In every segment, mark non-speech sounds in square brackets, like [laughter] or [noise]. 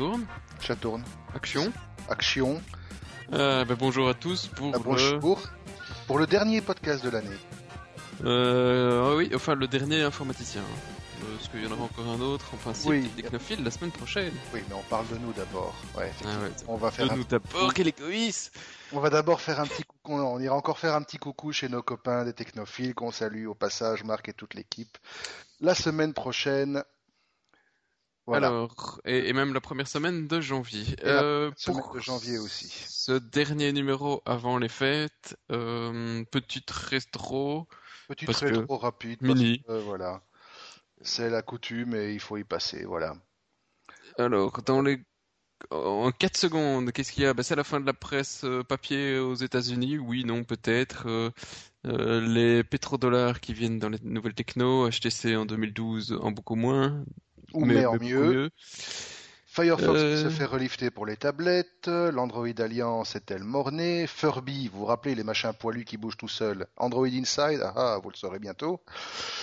tourne. Ça tourne. Action. Action. Euh, bah, bonjour à tous pour Ah, le... Pour le dernier podcast de l'année. Euh, ah oui, enfin le dernier informaticien. hein. Euh, Parce qu'il y en aura encore un autre, en principe, Oui. Technophile, la semaine prochaine. Oui, mais on parle de nous d'abord. Ouais, Ah ouais, on va faire un- nous d'abord, quel égoïste on va d'abord faire un petit coucou. On ira encore faire un petit coucou chez nos copains des technophiles qu'on salue au passage, Marc et toute l'équipe. La semaine prochaine. Voilà. Alors, et, et même la première semaine de janvier. Et la Euh, semaine pour de janvier aussi. ce dernier numéro avant les fêtes, euh, petite restro, Petite rétro rapide. parce mini. que, voilà. C'est la coutume et il faut y passer. Voilà. Alors, dans les... En 4 secondes, qu'est-ce qu'il y a? Bah, C'est la fin de la presse euh, papier aux États-Unis. Oui, non, peut-être. Euh, euh, les pétrodollars qui viennent dans les nouvelles techno, HTC en 2012 en beaucoup moins. Ou mais, mieux. Firefox Euh. se fait relifter pour les tablettes, l'Android Alliance est-elle mornée, Furby, vous vous rappelez les machins poilus qui bougent tout seuls, Android Inside, ah ah, vous le saurez bientôt.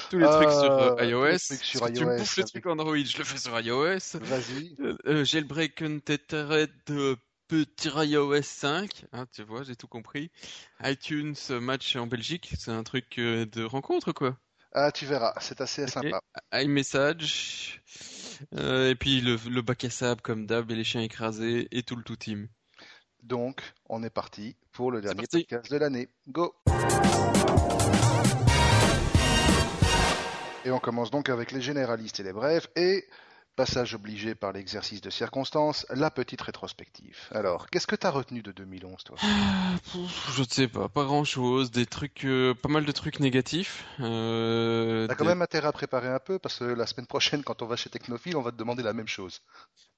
Tous les trucs Euh, sur euh, les iOS. trucs sur Parce que tu me bouffes le truc Android, je le fais sur iOS. Vas-y. Euh, euh, jailbreak Untethered de petit iOS 5, hein, tu vois, j'ai tout compris. iTunes euh, Match en Belgique, c'est un truc euh, de rencontre quoi. Ah, tu verras, c'est assez sympa. iMessage, euh, et puis le, le bac à sable comme d'hab et les chiens écrasés et tout le tout team. Donc, on est parti pour le dernier podcast de l'année. Go Et on commence donc avec les généralistes et les brefs, et, passage obligé par l'exercice de circonstance, la petite rétrospective. Alors, qu'est-ce que t'as retenu de 2011, toi? Ah, Je ne sais pas, pas grand chose, des trucs, euh, pas mal de trucs négatifs. Euh, T'as quand des- même intérêt à préparer un peu, parce que la semaine prochaine, quand on va chez Technophile, on va te demander la même chose.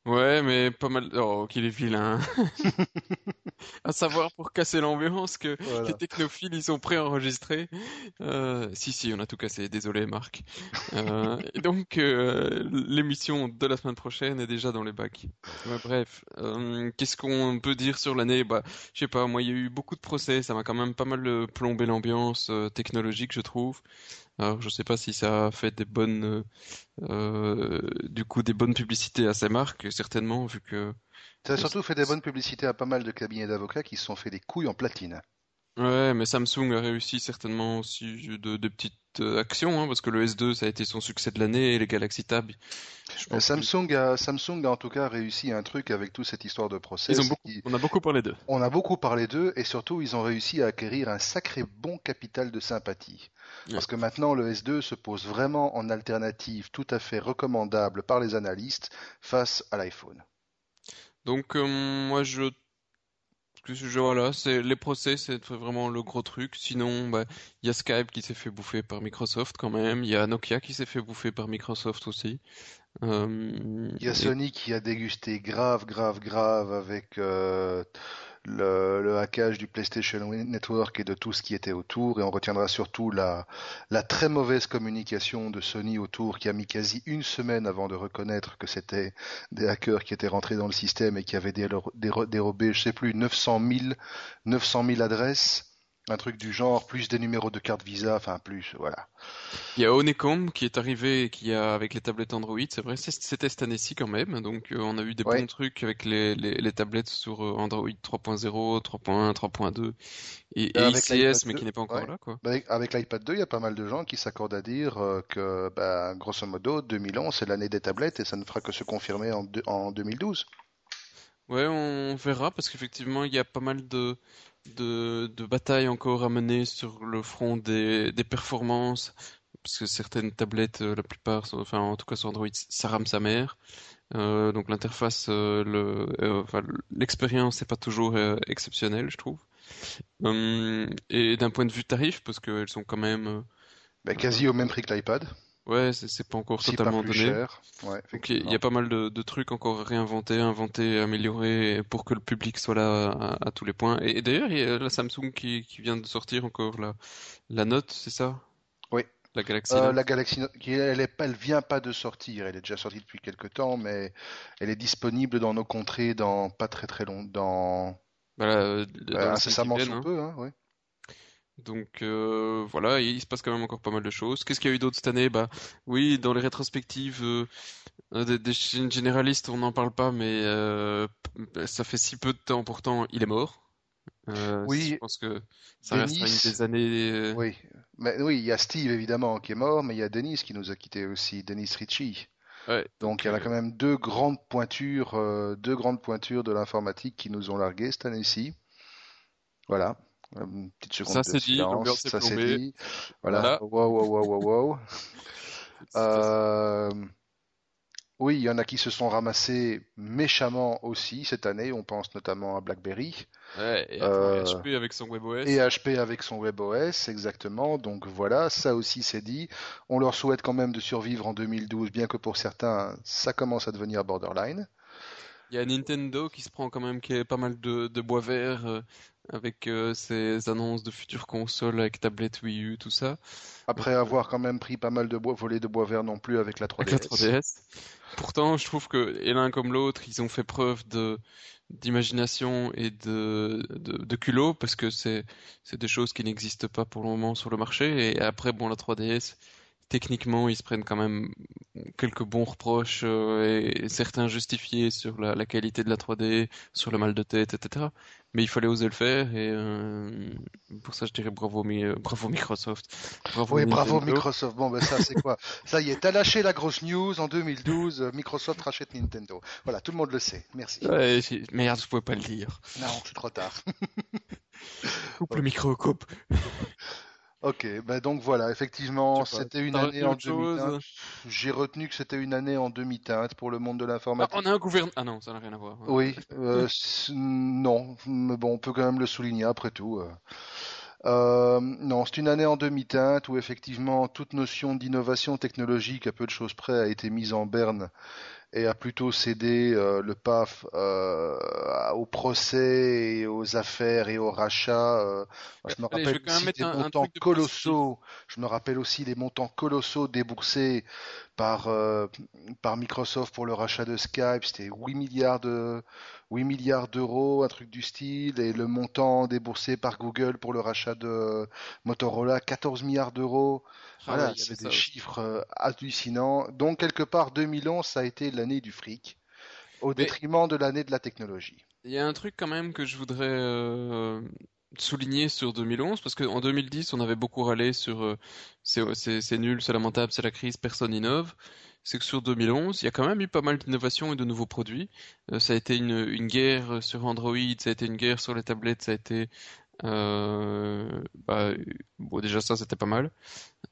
Ouais, mais pas mal. Oh, qu'il est vilain. [laughs] À savoir pour casser l'ambiance que Voilà. les technophiles ils sont préenregistrés. Euh, si si, on a tout cassé. Désolé Marc. Euh, et donc euh, l'émission de la semaine prochaine est déjà dans les bacs. Ouais, bref, euh, qu'est-ce qu'on peut dire sur l'année? Bah, je sais pas. Moi, il y a eu beaucoup de procès. Ça m'a quand même pas mal plombé l'ambiance technologique, je trouve. Alors, je sais pas si ça a fait des bonnes, euh, du coup, des bonnes publicités à ces marques, certainement, vu que T'as surtout fait des bonnes publicités à pas mal de cabinets d'avocats qui se sont fait des couilles en platine. Ouais, mais Samsung a réussi certainement aussi de, de petites euh, actions, hein, parce que le S2 ça a été son succès de l'année et les Galaxy Tab. Euh, Samsung a, Samsung a en tout cas réussi un truc avec toute cette histoire de procès. Ils ont c'est beaucoup, on a beaucoup parlé d'eux. On a beaucoup parlé d'eux et surtout ils ont réussi à acquérir un sacré bon capital de sympathie. Parce que maintenant le S2 se pose vraiment en alternative tout à fait recommandable par les analystes face à l'iPhone. Donc euh, moi je, voilà, c'est les procès, c'est vraiment le gros truc. Sinon, bah il y a Skype qui s'est fait bouffer par Microsoft quand même. Il y a Nokia qui s'est fait bouffer par Microsoft aussi. Euh, Il y a et- Sony qui a dégusté grave, grave, grave avec euh, le, hackage du PlayStation Network et de tout ce qui était autour. Et on retiendra surtout la, la très mauvaise communication de Sony autour qui a mis quasi une semaine avant de reconnaître que c'était des hackers qui étaient rentrés dans le système et qui avaient déro- déro- dérobé, je sais plus, 900 000, 900 000 adresses. Un truc du genre, plus des numéros de carte Visa, enfin plus, voilà. Il y a Honeycomb qui est arrivé qui a avec les tablettes Android, c'est vrai, c'était cette année-ci quand même, donc euh, on a eu des Ouais. bons trucs avec les, les, les tablettes sur euh, Android 3.0, 3.1, 3.2 et, ICS mais 2, qui n'est pas encore ouais. là quoi. Avec, l'iPad 2, il y a pas mal de gens qui s'accordent à dire euh, que, bah, grosso modo, 2011, c'est l'année des tablettes et ça ne fera que se confirmer en, en 2012. Ouais, on verra parce qu'effectivement il y a pas mal de, de, de batailles encore à mener sur le front des, des performances parce que certaines tablettes, euh, la plupart, sont- enfin en tout cas sur Android, ça rame sa mère. Euh, donc l'interface, euh, le, euh, enfin, l'expérience n'est pas toujours exceptionnelle, je trouve. Hum, et d'un point de vue tarif, parce qu'elles sont quand même, Bah, quasi au même prix que l'iPad, ouais, c'est c'est pas encore si pas totalement plus donné. cher. Ouais, Donc il y a pas mal de, de trucs encore à réinventer, inventer, améliorer pour que le public soit là à, à tous les points. Et, et d'ailleurs, il y a la Samsung qui, qui vient de sortir encore la, la Note, c'est ça? Oui. La Galaxy Euh, la Galaxy Note, qui, elle, elle vient pas de sortir, elle est déjà sortie depuis quelques temps, mais elle est disponible dans nos contrées dans pas très très long, dans Voilà, euh, dans euh, incessamment sous peu, hein, ouais. Donc euh, voilà, il se passe quand même encore pas mal de choses. Qu'est-ce qu'il y a eu d'autre cette année? Bah oui, dans les rétrospectives, euh, Euh, Des, des chaînes généralistes, on n'en parle pas, mais euh, ça fait si peu de temps pourtant, il est mort. Je Oui, pense que ça restera une Denis, des années. oui. Mais oui, il y a Steve évidemment qui est mort, mais il y a Denis qui nous a quittés aussi, Denis Ritchie. Ouais, Donc donc il y en a quand même deux grandes pointures, deux grandes pointures de l'informatique qui nous ont largués cette année-ci. Voilà. Une petite seconde ça c'est dit, silence, l'ambiance est ça c'est plombée. dit. Voilà. Voilà. Wow, wow, wow, wow, wow. Félicitations. [laughs] Euh, oui, il y en a qui se sont ramassés méchamment aussi cette année. On pense notamment à BlackBerry Ouais, et et euh, HP avec son WebOS. et HP avec son WebOS, exactement. Donc voilà, ça aussi c'est dit. On leur souhaite quand même de survivre en 2012, bien que pour certains, ça commence à devenir borderline. Il y a Nintendo qui se prend quand même qui est pas mal de, de bois vert euh, avec euh, ses annonces de futures consoles avec tablette Wii U, tout ça. Après Euh, avoir quand même pris pas mal de bois, volé de bois vert non plus avec la avec la 3DS. 3DS. Pourtant, je trouve que l'un comme l'autre, ils ont fait preuve de d'imagination et de, de, de culot parce que c'est c'est des choses qui n'existent pas pour le moment sur le marché. Et après, bon, la 3DS, techniquement, ils se prennent quand même quelques bons reproches euh, et, et certains justifiés sur la, la qualité de la 3D, sur le mal de tête, etc. Mais il fallait oser le faire et euh, pour ça, je dirais bravo, Mi- euh, bravo Microsoft, bravo Oui, bravo. Microsoft. Bon, ben ça, c'est quoi? [laughs] Ça y est, t'as lâché la grosse news en 2012. euh, Microsoft rachète Nintendo. Voilà, tout le monde le sait. Merci. Ouais, merde, je pouvais pas le dire. Non, c'est trop tard. [laughs] Coupe le micro, coupe. [laughs] Ok, ben donc voilà, effectivement, c'était une année en demi-teinte. J'ai retenu que c'était une année en demi-teinte pour le monde de Ah, on l'informatique. a un gouvernement. Ah non, ça n'a rien à voir. Oui, [laughs] euh, non, mais bon, on peut quand même le souligner après tout. euh. Euh, non, c'est une année en demi-teinte où effectivement toute notion d'innovation technologique, à peu de choses près, a été mise en berne et a plutôt cédé euh, le PAF euh, au procès et aux affaires et aux rachats. euh. Je me Allez, je vais rappelle aussi des un, montants de colossaux. Je me rappelle aussi les montants colossaux déboursés par, euh, par Microsoft pour le rachat de Skype. C'était 8 milliards de 8 milliards d'euros, un truc du style, et le montant déboursé par Google pour le rachat de Motorola, 14 milliards d'euros. Ah ouais, Voilà, il y avait c'est des chiffres euh, hallucinants. Donc, quelque part, 2011, ça a été l'année du fric, au Mais détriment de l'année de la technologie. il y a un truc quand même que je voudrais euh, souligner sur 2011, parce qu'en 2010, on avait beaucoup râlé sur euh, c'est nul, c'est lamentable, c'est la crise, personne innove. C'est que sur 2011, il y a quand même eu pas mal d'innovations et de nouveaux produits. Euh, ça a été une, une guerre sur Android, ça a été une guerre sur les tablettes, ça a été euh, bah, bon déjà ça c'était pas mal.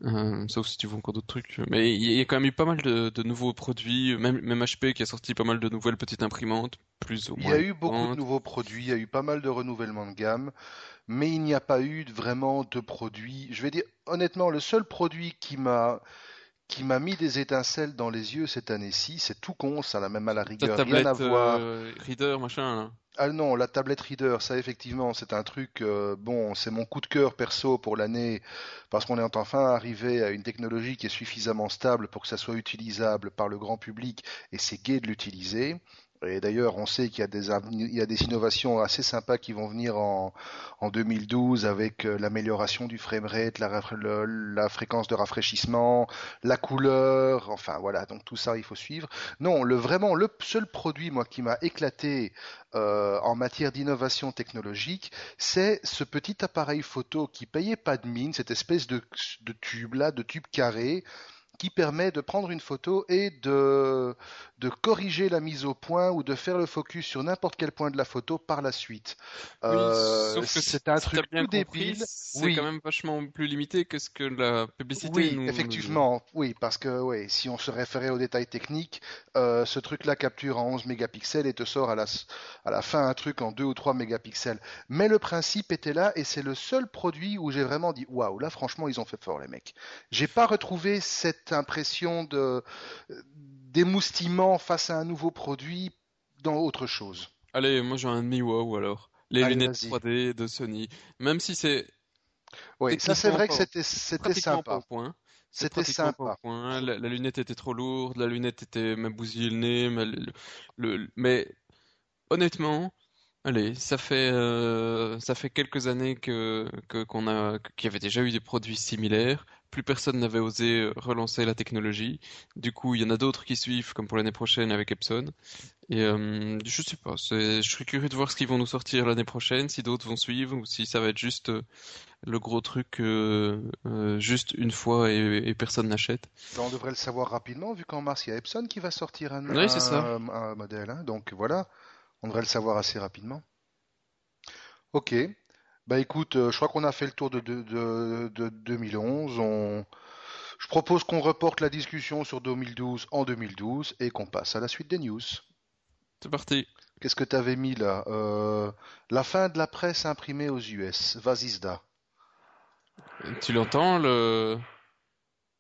Euh, sauf si tu veux encore d'autres trucs. Mais il y a quand même eu pas mal de, de nouveaux produits, même, même HP qui a sorti pas mal de nouvelles petites imprimantes, plus ou Il y moins a eu beaucoup de nouveaux produits, il y a eu pas mal de renouvellement de gamme, mais il n'y a pas eu vraiment de produit. Je vais dire, honnêtement, le seul produit qui m'a qui m'a mis des étincelles dans les yeux cette année-ci, c'est tout con, ça n'a même à la rigueur rien à tablette voir. euh, Reader, machin, là. Ah non, la tablette Reader, ça effectivement, c'est un truc, euh, bon, c'est mon coup de cœur perso pour l'année, parce qu'on est enfin arrivé à une technologie qui est suffisamment stable pour que ça soit utilisable par le grand public, et c'est gai de l'utiliser. Et d'ailleurs, on sait qu'il y a des, innovations assez sympas qui vont venir en, en 2012 avec euh, l'amélioration du framerate, la, la fréquence de rafraîchissement, la couleur, enfin voilà, donc tout ça, il faut suivre. Non, le, vraiment, le seul produit, moi, qui m'a éclaté euh, en matière d'innovation technologique, c'est ce petit appareil photo qui payait pas de mine, cette espèce de tube là, de tube carré, qui permet de prendre une photo et de, de corriger la mise au point ou de faire le focus sur n'importe quel point de la photo par la suite. Oui, Euh, sauf que si, c'est un si truc bien tout compris, débile. c'est Oui, quand même vachement plus limité que ce que la publicité oui, nous, effectivement, oui, parce que oui, si on se référait aux détails techniques, euh, ce truc-là capture en 11 mégapixels et te sort à la, à la fin un truc en 2 ou 3 mégapixels. Mais le principe était là et c'est le seul produit où j'ai vraiment dit waouh, là franchement ils ont fait fort les mecs. J'ai pas retrouvé cette impression de d'émoustillement face à un nouveau produit dans autre chose. Allez, moi j'ai un Mi-Wow alors. Les Allez, lunettes vas-y. 3D de Sony. Même si c'est Oui, ça c'est vrai que c'était sympa. point. C'était sympa. point. La, la lunette était trop lourde, la lunette était même bousillé le nez, mais, le- le- mais honnêtement, Allez, ça fait euh, ça fait quelques années que que- qu'on a qu'il y avait déjà eu des produits similaires. Plus personne n'avait osé euh, relancer la technologie. Du coup, il y en a d'autres qui suivent, comme pour l'année prochaine avec Epson. Et euh, je sais pas, je serais curieux de voir ce qu'ils vont nous sortir l'année prochaine, si d'autres vont suivre ou si ça va être juste euh, le gros truc euh, euh, juste une fois et, et personne n'achète. Ben, on devrait le savoir rapidement, vu qu'en mars, il y a Epson qui va sortir un, Oui, c'est ça. un- un modèle. hein. Donc voilà, on devrait le savoir assez rapidement. Ok. Bah écoute, euh, je crois qu'on a fait le tour de, de, de- de 2011. On... Je propose qu'on reporte la discussion sur 2012 en 2012 et qu'on passe à la suite des news. C'est parti. Qu'est-ce que tu avais mis là? Euh, la fin de la presse imprimée aux US. Vas-y, Zda. Tu l'entends, le,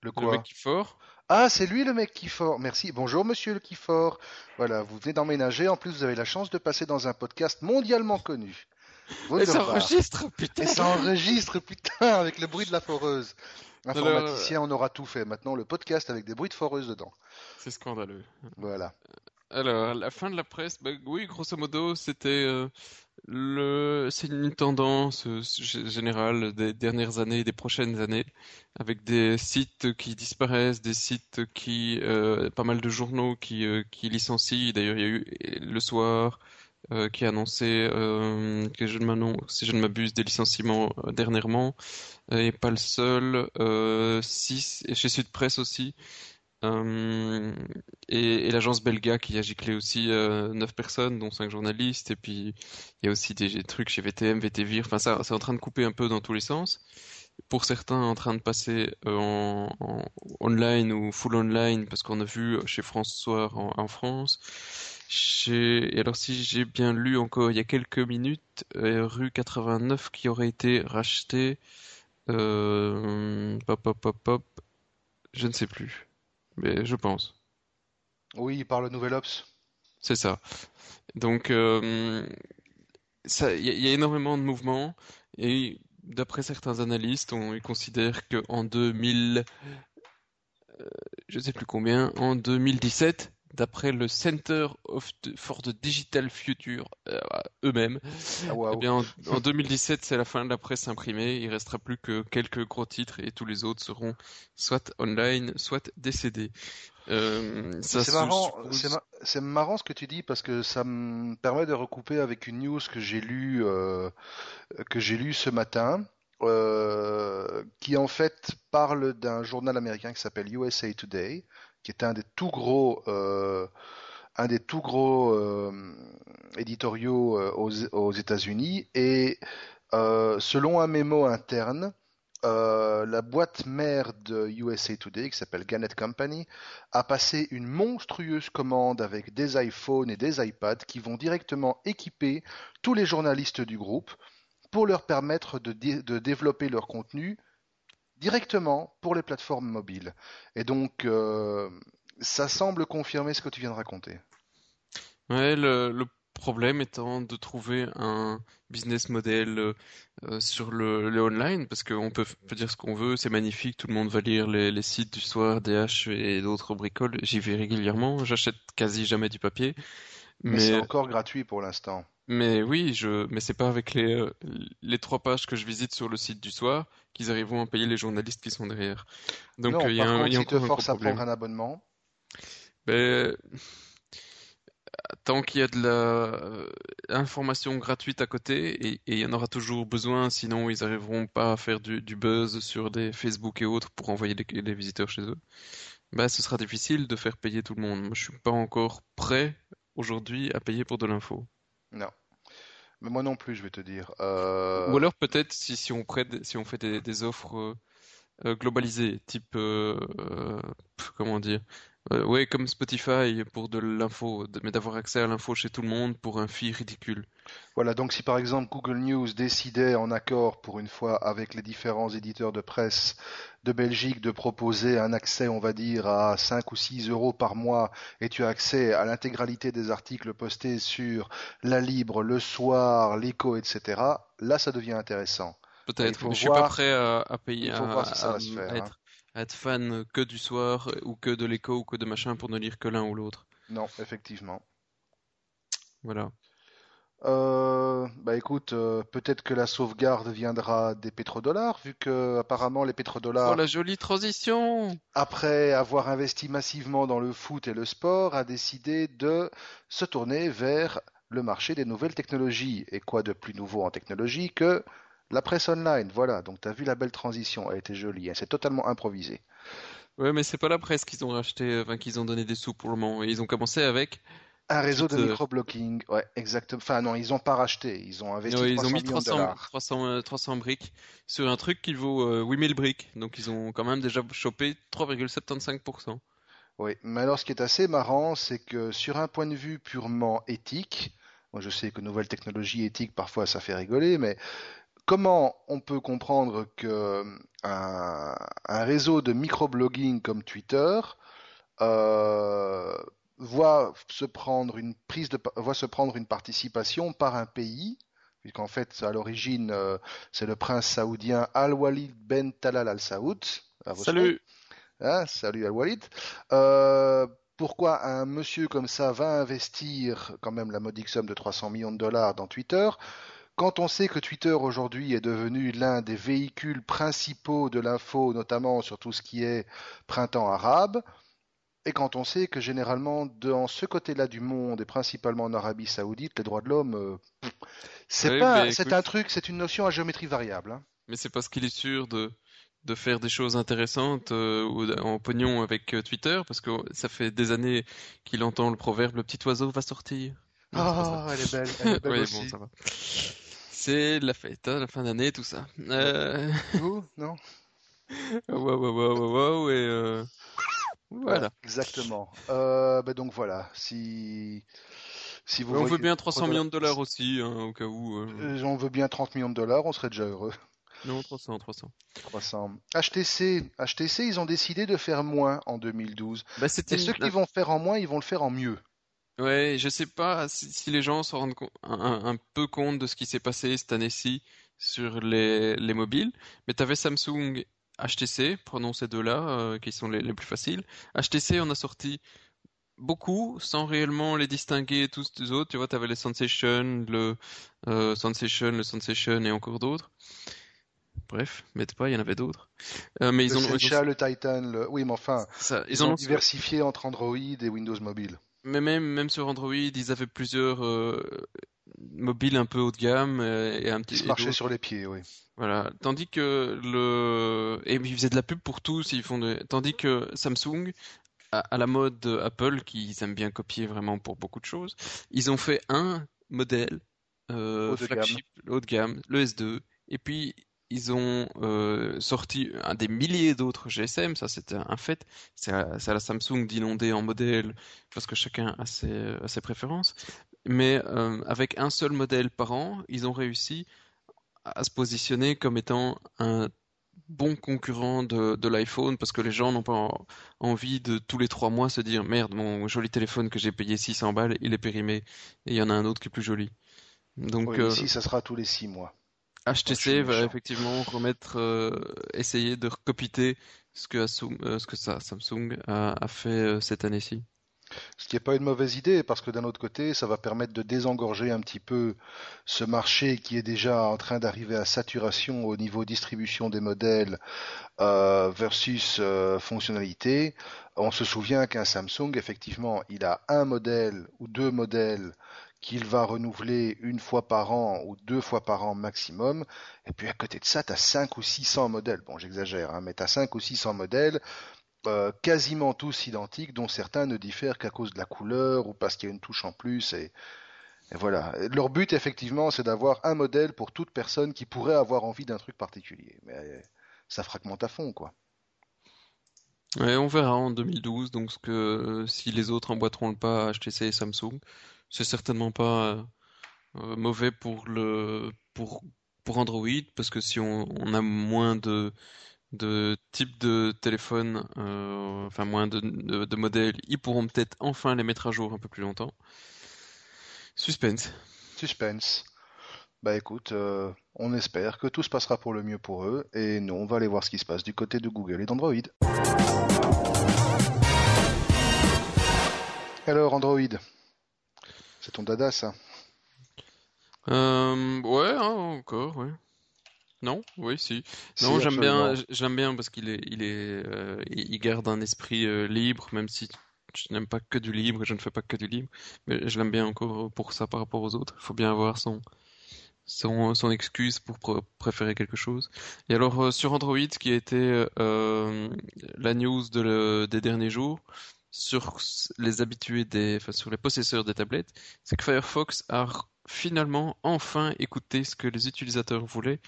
Le le quoi? mec qui fort? Ah, c'est lui le mec Kifor. Merci. Bonjour, monsieur le Kifor. Voilà, vous venez d'emménager. En plus, vous avez la chance de passer dans un podcast mondialement connu. Et ça enregistre, putain! Et ça enregistre, putain, avec le bruit de la foreuse. Alors, Informaticien, on aura tout fait. Maintenant, le podcast avec des bruits de foreuse dedans. c'est scandaleux. Voilà. Alors, la fin de la presse, bah, oui, grosso modo, c'était euh, le, c'est une tendance euh, générale des dernières années, des prochaines années, avec des sites qui disparaissent, des sites qui, euh, pas mal de journaux qui, qui licencient. D'ailleurs, il y a eu Le Soir euh, qui a annoncé, euh, si je ne m'abuse, des licenciements euh, dernièrement, et pas le seul. Six, chez Sud Presse aussi. Et, l'agence Belga qui a giclé aussi 9 personnes, dont 5 journalistes. Et puis il y a aussi des, trucs chez VTM, VTVIR. Enfin, ça, c'est en train de couper un peu dans tous les sens. Pour certains, en train de passer en, online ou full online, parce qu'on a vu chez France Soir en, en France. Et alors, si j'ai bien lu encore il y a quelques minutes, euh, rue 89 qui aurait été rachetée. Euh, pop, pop, pop, pop. Je ne sais plus. Mais je pense. Oui, par le Nouvel Ops. C'est ça. Donc, euh, ça, il y, a il y a énormément de mouvements et d'après certains analystes, on, ils considèrent qu'en 2000, je sais plus combien, en 2017, d'après le Center of the- for the Digital Future euh, eux-mêmes, Ah, eh bien, en, en 2017, c'est la fin de la presse imprimée. Il restera plus que quelques gros titres et tous les autres seront soit online, soit décédés. Euh, C'est marrant, suppose- c'est ma- c'est marrant ce que tu dis parce que ça me permet de recouper avec une news que j'ai lue euh, que j'ai ce matin, euh, qui en fait parle d'un journal américain qui s'appelle USA Today, qui est un des tout gros euh, euh, éditoriaux euh, aux, États-Unis et selon un mémo interne. la boîte mère de USA Today, qui s'appelle Gannett Company, a passé une monstrueuse commande avec des iPhones et des iPads qui vont directement équiper tous les journalistes du groupe pour leur permettre de développer leur contenu directement pour les plateformes mobiles. Et donc, euh, ça semble confirmer ce que tu viens de raconter. Ouais, le, le problème étant de trouver un business model euh, euh, sur le, le online, parce qu'on peut, peut dire ce qu'on veut, c'est magnifique, tout le monde va lire les, les sites du soir, DH et d'autres bricoles. J'y vais régulièrement, j'achète quasi jamais du papier, Mais, c'est encore gratuit pour l'instant. Mais oui, je mais c'est pas avec les euh, les trois pages que je visite sur le site du soir qu'ils arriveront à payer les journalistes qui sont derrière. Donc non, euh, il y a un, contre, il y a s'ils te forcent à prendre un abonnement, Ben, tant qu'il y a de la euh, information gratuite à côté, et et il y en aura toujours besoin, sinon ils arriveront pas à faire du, du buzz sur des Facebook et autres pour envoyer les, les visiteurs chez eux, ben, ce sera difficile de faire payer tout le monde. Moi, je suis pas encore prêt aujourd'hui à payer pour de l'info. Non. Mais moi non plus, je vais te dire. Euh, Ou alors peut-être si, si on prête, si on fait des, offres euh, euh, globalisées, type comment dire, euh, ouais comme Spotify pour de l'info, mais d'avoir accès à l'info chez tout le monde pour un fee ridicule. Voilà, donc si par exemple Google News décidait en accord pour une fois avec les différents éditeurs de presse de Belgique de proposer un accès, on va dire, à 5 ou 6 euros par mois et tu as accès à l'intégralité des articles postés sur La Libre, Le Soir, L'Écho, etc., là ça devient intéressant. Peut-être, mais je suis pas prêt à, à payer il faut à, voir si ça à- va se faire. hein. Être, à être fan que du soir ou que de l'écho ou que de machin pour ne lire que l'un ou l'autre. Non, effectivement. Voilà. Euh, bah écoute, euh, peut-être que la sauvegarde viendra des pétrodollars, vu que apparemment les pétrodollars, Oh, la jolie transition! après avoir investi massivement dans le foot et le sport, a décidé de se tourner vers le marché des nouvelles technologies. Et quoi de plus nouveau en technologie que la presse online? Voilà, donc tu as vu la belle transition, elle était jolie, hein, c'est totalement improvisé. Ouais, mais c'est pas la presse qu'ils ont racheté, enfin qu'ils ont donné des sous pour le moment. Ils ont commencé avec Un réseau de Twitter. microblocking, ouais, exactement. Enfin non, ils n'ont pas racheté, ils ont investi Ouais, ils ont 300 mis millions de 300, dollars. 300, euh, 300 briques sur un truc qui vaut euh, 8000 briques. Donc ils ont quand même déjà chopé 3,75%. Oui, mais alors ce qui est assez marrant, c'est que sur un point de vue purement éthique, moi je sais que nouvelles technologies éthiques parfois ça fait rigoler, mais comment on peut comprendre que un, un réseau de microblogging comme Twitter euh, voit se prendre une prise de, pa- voit se prendre une participation par un pays, puisqu'en fait à l'origine euh, c'est le prince saoudien Al-Walid Ben Talal Al Saoud. Salut! Hein, salut Al-Walid. Euh, pourquoi un monsieur comme ça va investir quand même la modique somme de 300 millions de dollars dans Twitter? Quand on sait que Twitter aujourd'hui est devenu l'un des véhicules principaux de l'info, notamment sur tout ce qui est printemps arabe, et quand on sait que généralement dans ce côté-là du monde, et principalement en Arabie Saoudite, les droits de l'homme, euh, c'est Oui, pas, c'est un truc, c'est une notion à géométrie variable. hein. mais c'est parce qu'il est sûr de, de faire des choses intéressantes euh, en pognon avec euh, Twitter, parce que ça fait des années qu'il entend le proverbe, le petit oiseau va sortir. Non. Ah, elle est belle, elle est belle [laughs] Oui, bon, aussi. ça va. La fête, hein, la fin d'année, tout ça. Euh... Vous, non? [laughs] Waouh, waouh, waouh, waouh, et euh, Voilà, exactement. Euh, ben donc voilà, si si vous On veut bien 300 Rodolphe- millions de dollars aussi, hein, au cas où. euh, on veut bien 30 millions de dollars, on serait déjà heureux. Non, 300, 300. 300. HTC, HTC, ils ont décidé de faire moins en 2012. Bah, Et ceux qui vont faire en moins, ils vont le faire en mieux. Ouais, je sais pas si, si les gens se rendent un, peu compte de ce qui s'est passé cette année-ci sur les, les mobiles, mais tu avais Samsung, HTC, prenons ces deux-là, euh, qui sont les, les plus faciles. HTC en a sorti beaucoup sans réellement les distinguer tous des autres. Tu vois, tu avais les Sensation, le euh, Sensation, le Sensation et encore d'autres. Bref, mais pas, il y en avait d'autres. Euh, mais ils Le ont, ils ont- Sencha, le Titan, le... oui, mais enfin, ça, ils, ont ont diversifié entre Android et Windows Mobile. Mais même, même sur Android, ils avaient plusieurs euh, mobiles un peu haut de gamme euh, et un Ils petit se et marchaient sur les pieds, oui. Voilà. Tandis que le et ils faisaient de la pub pour tous. Ils font de... Tandis que Samsung, à, à la mode Apple, qui aiment bien copier vraiment pour beaucoup de choses, ils ont fait un modèle euh, Haut de gamme. flagship, haut de gamme, le S2, et puis ils ont euh, sorti un des milliers d'autres GSM. Ça, c'était un fait. C'est à, c'est à la Samsung d'inonder en modèles parce que chacun a ses, a ses préférences. Mais euh, avec un seul modèle par an, ils ont réussi à se positionner comme étant un bon concurrent de, de l'iPhone parce que les gens n'ont pas en- envie de tous les trois mois se dire merde, mon joli téléphone que j'ai payé 600 balles, il est périmé et il y en a un autre qui est plus joli. Donc Oui, euh, ici, ça sera tous les six mois. HTC va méchant. effectivement remettre, euh, essayer de recopiter ce que, Asum- euh, ce que ça, Samsung a, a fait euh, cette année-ci. Ce qui n'est pas une mauvaise idée, parce que d'un autre côté, ça va permettre de désengorger un petit peu ce marché qui est déjà en train d'arriver à saturation au niveau distribution des modèles euh, versus euh, fonctionnalité. On se souvient qu'un Samsung, effectivement, il a un modèle ou deux modèles qu'il va renouveler une fois par an ou deux fois par an maximum. Et puis à côté de ça, tu as 5 ou 600 modèles. Bon, j'exagère, hein, mais tu as 5 ou 600 modèles euh, quasiment tous identiques, dont certains ne diffèrent qu'à cause de la couleur ou parce qu'il y a une touche en plus. Et, voilà. Leur but, effectivement, c'est d'avoir un modèle pour toute personne qui pourrait avoir envie d'un truc particulier. Mais ça fragmente à fond, quoi. On verra en 2012 donc si les autres emboîteront le pas HTC et Samsung. C'est certainement pas euh, euh, mauvais pour le pour pour Android parce que si on, a moins de de types de téléphone, euh, enfin moins de, de, modèles, ils pourront peut-être enfin les mettre à jour un peu plus longtemps. Suspense. Suspense. Bah écoute, on espère que tout se passera pour le mieux pour eux. Et nous, on va aller voir ce qui se passe du côté de Google et d'Android. Alors, Android. C'est ton dada, ça Euh, ouais, hein, encore, ouais. Non, oui, si. Non, Si, j'aime bien, j'aime bien parce qu'il est, il est, euh, il garde un esprit euh, libre, même si je n'aime pas que du libre, je ne fais pas que du libre, mais je l'aime bien encore pour ça par rapport aux autres. Il faut bien avoir son, son, son excuse pour pr- préférer quelque chose. Et alors euh, sur Android, qui a été euh, la news de le- des derniers jours sur les habitués des, sur les possesseurs des tablettes, c'est que Firefox a finalement enfin écouté ce que les utilisateurs voulaient,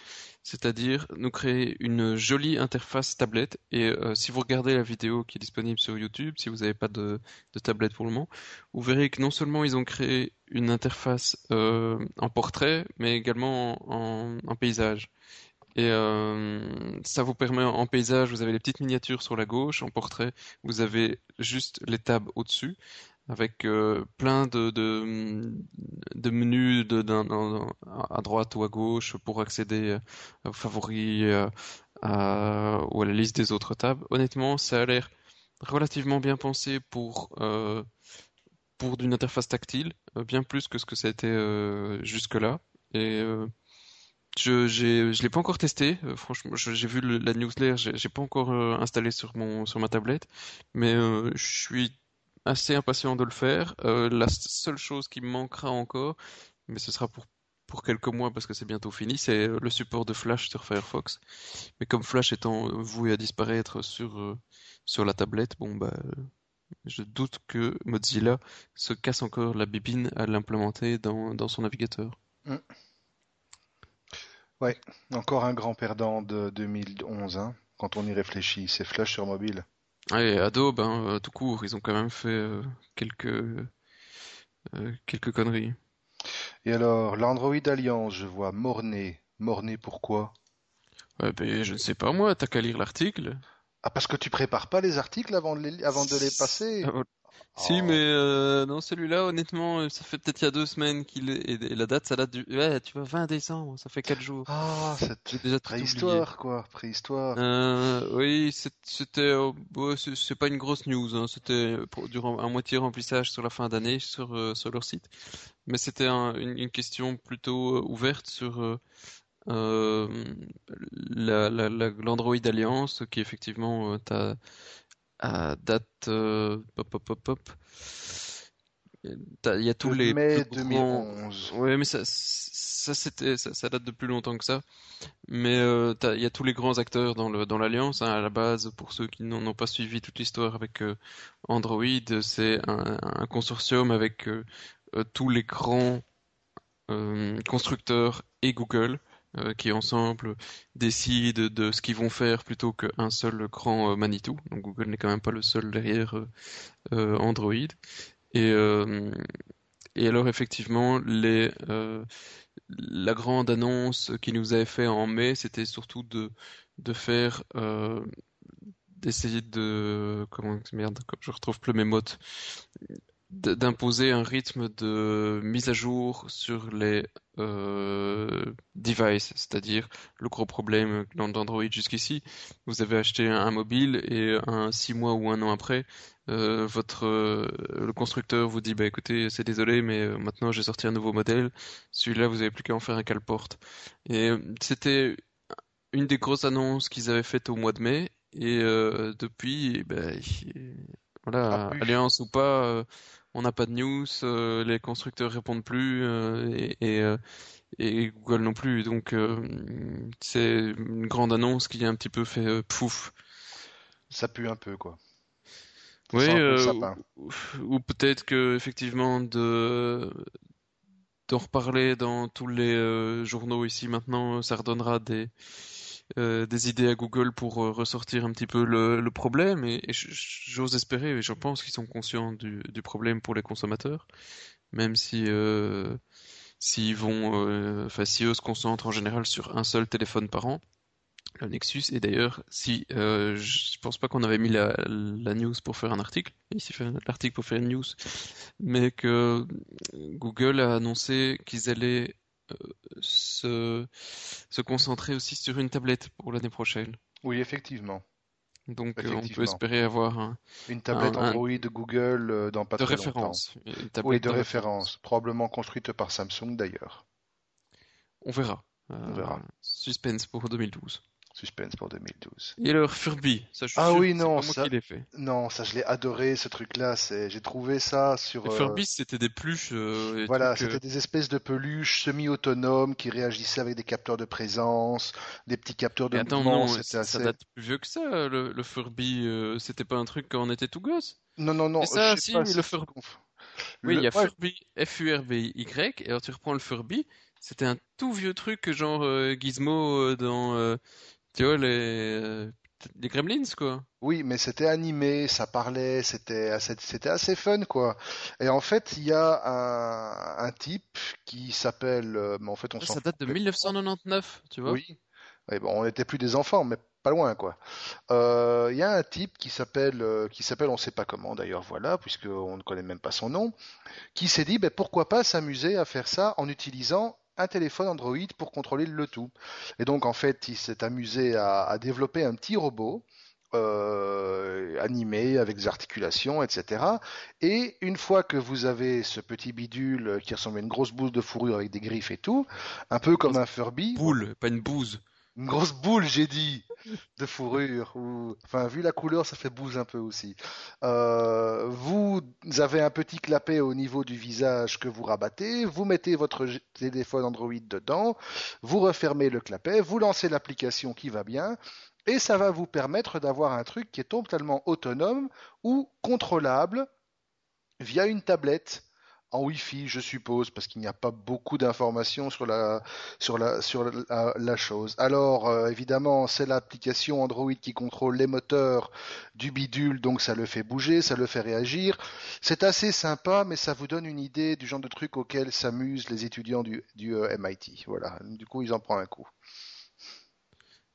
c'est-à-dire nous créer une jolie interface tablette. Et euh, si vous regardez la vidéo qui est disponible sur YouTube, si vous n'avez pas de, tablette pour le moment, vous verrez que non seulement ils ont créé une interface euh, en portrait, mais également en, en paysage. Et euh, ça vous permet en paysage, vous avez les petites miniatures sur la gauche, en portrait, vous avez juste les tabs au-dessus, avec euh, plein de, menus à droite ou à gauche pour accéder aux favoris euh, ou à la liste des autres tabs. Honnêtement, ça a l'air relativement bien pensé pour euh, pour d'une interface tactile, euh, bien plus que ce que ça a été euh, jusque-là. Euh, je je l'ai pas encore testé. euh, franchement, j'ai vu le- la newsletter, j'ai pas encore euh, installé sur mon sur ma tablette, mais euh, je suis assez impatient de le faire. La seule chose qui me manquera encore, mais ce sera pour pour quelques mois parce que c'est bientôt fini, c'est le support de Flash sur Firefox. Mais comme Flash étant voué à disparaître sur sur la tablette, bon bah je doute que Mozilla se casse encore la bibine à l'implémenter dans dans son navigateur. Mm. Ouais, encore un grand perdant de 2011, hein, quand on y réfléchit, c'est Flash sur mobile. Ouais, et Adobe, hein, tout court, ils ont quand même fait euh, quelques euh, quelques conneries. Et alors, l'Android Alliance, je vois Mornay. Mornay pourquoi? Ouais, ben, je ne sais pas moi, t'as qu'à lire l'article. Ah, parce que tu prépares pas les articles avant de les, avant de les passer? Si, mais Oh. euh, non, celui-là, honnêtement, euh, ça fait peut-être il y a deux semaines qu'il est, et la date, ça date du, ouais, tu vois, 20 décembre, ça fait quatre jours. Ah, J'ai déjà préhistoire, quoi, préhistoire. Euh, oui, c'est- c'était, c'est c'est pas une grosse news, hein, c'était durant un moitié remplissage sur la fin d'année sur euh, sur leur site, mais c'était un- une, une question plutôt ouverte sur euh, la, la, la- l'Android Alliance qui effectivement euh, t'as à date euh, pop pop pop pop. Il y a tous les mai plus grands. 2011. Ouais, mais ça, ça c'était, ça, ça date de plus longtemps que ça. Mais euh, il y a tous les grands acteurs dans le dans l'alliance. hein, à la base, pour ceux qui n'en ont pas suivi toute l'histoire avec euh, Android, c'est un, un consortium avec euh, euh, tous les grands euh, constructeurs et Google euh, qui ensemble décident de ce qu'ils vont faire plutôt qu'un seul grand euh, Manitou. Donc Google n'est quand même pas le seul derrière euh, euh, Android. Et, alors effectivement, les, la grande annonce qui nous avait fait en mai, c'était surtout de, de faire, d'essayer de, comment, merde, je retrouve plus mes mots, d'imposer un rythme de mise à jour sur les euh, devices, c'est-à-dire le gros problème dans- d'Android jusqu'ici, vous avez acheté un, mobile et un six mois ou un an après, euh, votre euh, le constructeur vous dit bah écoutez c'est désolé mais maintenant j'ai sorti un nouveau modèle, celui-là vous avez plus qu'à en faire un cale-porte. Et c'était une des grosses annonces qu'ils avaient faites au mois de mai et depuis il- voilà Ah. Alliance ou pas euh, on n'a pas de news, euh, les constructeurs répondent plus euh, et, et, euh, et Google non plus. Donc c'est une grande annonce qui a un petit peu fait pouf. Ça pue un peu, quoi. Oui, ou, ou peut-être que effectivement de d'en reparler dans tous les journaux ici maintenant, ça redonnera des euh, des idées à Google pour euh, ressortir un petit peu le, problème et, j'ose espérer et je pense qu'ils sont conscients du, problème pour les consommateurs, même si euh, s'ils vont, euh, enfin si eux se concentrent en général sur un seul téléphone par an, le Nexus. Et d'ailleurs, si je pense pas qu'on avait mis la, news pour faire un article, ici l'article pour faire une news, mais que Google a annoncé qu'ils allaient se, se concentrer aussi sur une tablette pour l'année prochaine. Oui, effectivement. Donc euh, on peut espérer avoir un, Une tablette Un- un- Android Google euh, dans pas de très longtemps. référence. Une Oui, de référence. Probablement construite par Samsung d'ailleurs. on verra. On verra. Suspense pour 2012. Suspense pour 2012. Et alors Furby, ça je suis Ah sûr oui, c'est non, moi ça- qui l'ai fait. Non, ça je l'ai adoré ce truc-là. C'est, j'ai trouvé ça sur. Le euh, Furby, c'était des pluches. euh, et Voilà, trucs, euh, c'était des espèces de peluches semi-autonomes qui réagissaient avec des capteurs de présence, des petits capteurs de mais attends, mouvement. non, C'était ça, ça assez. date plus vieux que ça. Le, le Furby, euh, c'était pas un truc quand on était tout gosse? Non, non, non. Mais ça, je sais si, pas le si- Fur- conf- Oui, Le- il y a Furby, F-U-R-B-Y, et alors tu reprends le Furby, c'était un tout vieux truc, genre euh, Gizmo euh, dans, euh, tu vois, les, euh, les Gremlins, quoi. Oui, mais c'était animé, ça parlait, c'était assez, c'était assez fun, quoi. Et en fait, il y a un, un type qui s'appelle, euh, mais en fait, on Ça, s'en ça fout date de complètement. 1999, tu vois. Oui. Et bon, on n'était plus des enfants, mais pas loin, quoi. Euh, Il y a un type qui s'appelle, euh, qui s'appelle, on sait pas comment d'ailleurs, voilà, puisqu'on ne connaît même pas son nom, qui s'est dit, ben, pourquoi pas s'amuser à faire ça en utilisant un téléphone Android pour contrôler le tout. Et donc, en fait, il s'est amusé à, à développer un petit robot. euh, animé avec des articulations, etc. Et une fois que vous avez ce petit bidule qui ressemble à une grosse boule de fourrure avec des griffes et tout, un peu comme un Furby, Boule, pas une bouse. Une grosse boule, j'ai dit, de fourrure. Ou... Enfin, vu la couleur, ça fait bouse un peu aussi. Euh, vous avez un petit clapet au niveau du visage que vous rabattez, vous mettez votre téléphone Android dedans, vous refermez le clapet, vous lancez l'application qui va bien, et ça va vous permettre d'avoir un truc qui est totalement autonome ou contrôlable via une tablette en Wi-Fi, je suppose, parce qu'il n'y a pas beaucoup d'informations sur la sur la sur la, chose. Alors euh, évidemment, c'est l'application Android qui contrôle les moteurs du bidule, donc ça le fait bouger, ça le fait réagir. C'est assez sympa, mais ça vous donne une idée du genre de truc auquel s'amusent les étudiants du, du euh, MIT. Voilà. Du coup, ils en prennent un coup.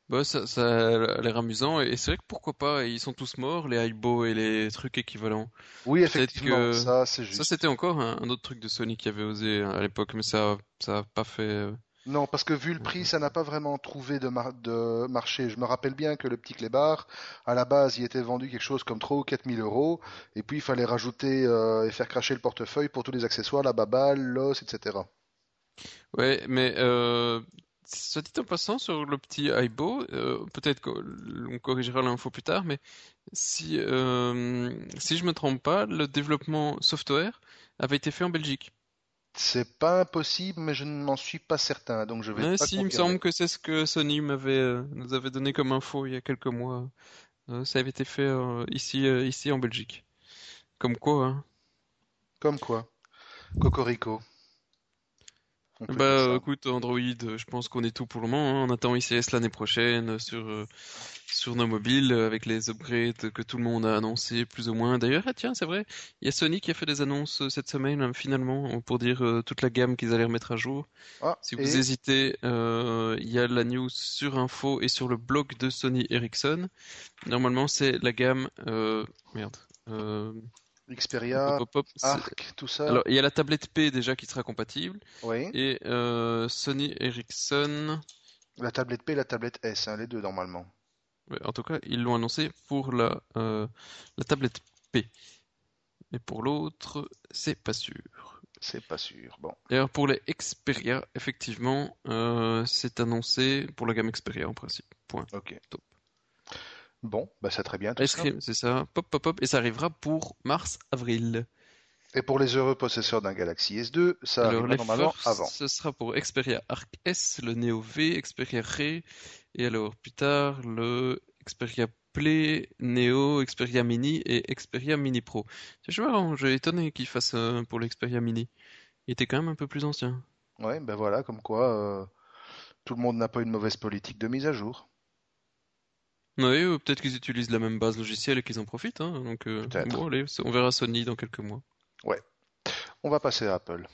Bah, ça, ça a l'air amusant, et c'est vrai que pourquoi pas, ils sont tous morts, les Aibo et les trucs équivalents. Oui, effectivement, que ça c'est ça, juste. c'était encore un, un autre truc de Sony qui avait osé à l'époque, mais ça, ça a pas fait. euh, Non, parce que vu le prix, ça n'a pas vraiment trouvé de, mar- de marché. Je me rappelle bien que le petit clébard, à la base, il était vendu quelque chose comme 3 ou 4 000 euros, et puis il fallait rajouter euh, et faire cracher le portefeuille pour tous les accessoires, la baballe, l'os, etc. Ouais, mais euh, soit dit en passant sur le petit Aibo, euh, peut-être qu'on corrigera l'info plus tard, mais si euh, si je me trompe pas, le développement software avait été fait en Belgique. C'est pas impossible, mais je ne m'en suis pas certain, donc je vais pas si, il me semble que c'est ce que Sony m'avait euh, nous avait donné comme info il y a quelques mois. Euh, ça avait été fait ici ici en Belgique. Comme quoi, hein. Comme quoi. Cocorico. Bah ça. écoute, Android, je pense qu'on est tout pour le moment. hein. On attend ICS l'année prochaine euh, sur euh, sur nos mobiles euh, avec les upgrades que tout le monde a annoncé plus ou moins. D'ailleurs, ah, tiens, c'est vrai, il y a Sony qui a fait des annonces cette semaine hein, finalement pour dire euh, toute la gamme qu'ils allaient remettre à jour. Ah, Si vous et hésitez, il y a la news sur info et sur le blog de Sony Ericsson. Normalement, c'est la gamme merde. Xperia, c'est- Arc, tout ça. alors, il y a la tablette P déjà qui sera compatible Oui. et euh, Sony Ericsson. La tablette P et la tablette S, hein, les deux normalement. Ouais, en tout cas, ils l'ont annoncé pour la, euh, la tablette P. Mais pour l'autre, c'est pas sûr. C'est pas sûr. Bon. D'ailleurs, pour les Xperia, effectivement, euh, c'est annoncé pour la gamme Xperia en principe. Point. Ok. Top. Bon, bah c'est très bien c'est ça. Pop, pop, pop. Et ça arrivera pour mars-avril. Et pour les heureux possesseurs d'un Galaxy S2, ça Alors, arrivera normalement avant. ce sera pour Xperia Arc S, le Neo V, Xperia Ray, et alors plus tard, le Xperia Play, Neo, Xperia Mini et Xperia Mini Pro. C'est marrant, j'ai étonné qu'il fasse euh, pour l'Xperia Mini. Il était quand même un peu plus ancien. Ouais, ben voilà, comme quoi euh, tout le monde n'a pas une mauvaise politique de mise à jour. Oui, euh, peut-être qu'ils utilisent la même base logicielle et qu'ils en profitent. Hein. Donc, euh, Peut-être. bon, allez, on verra Sony dans quelques mois. On va passer à Apple.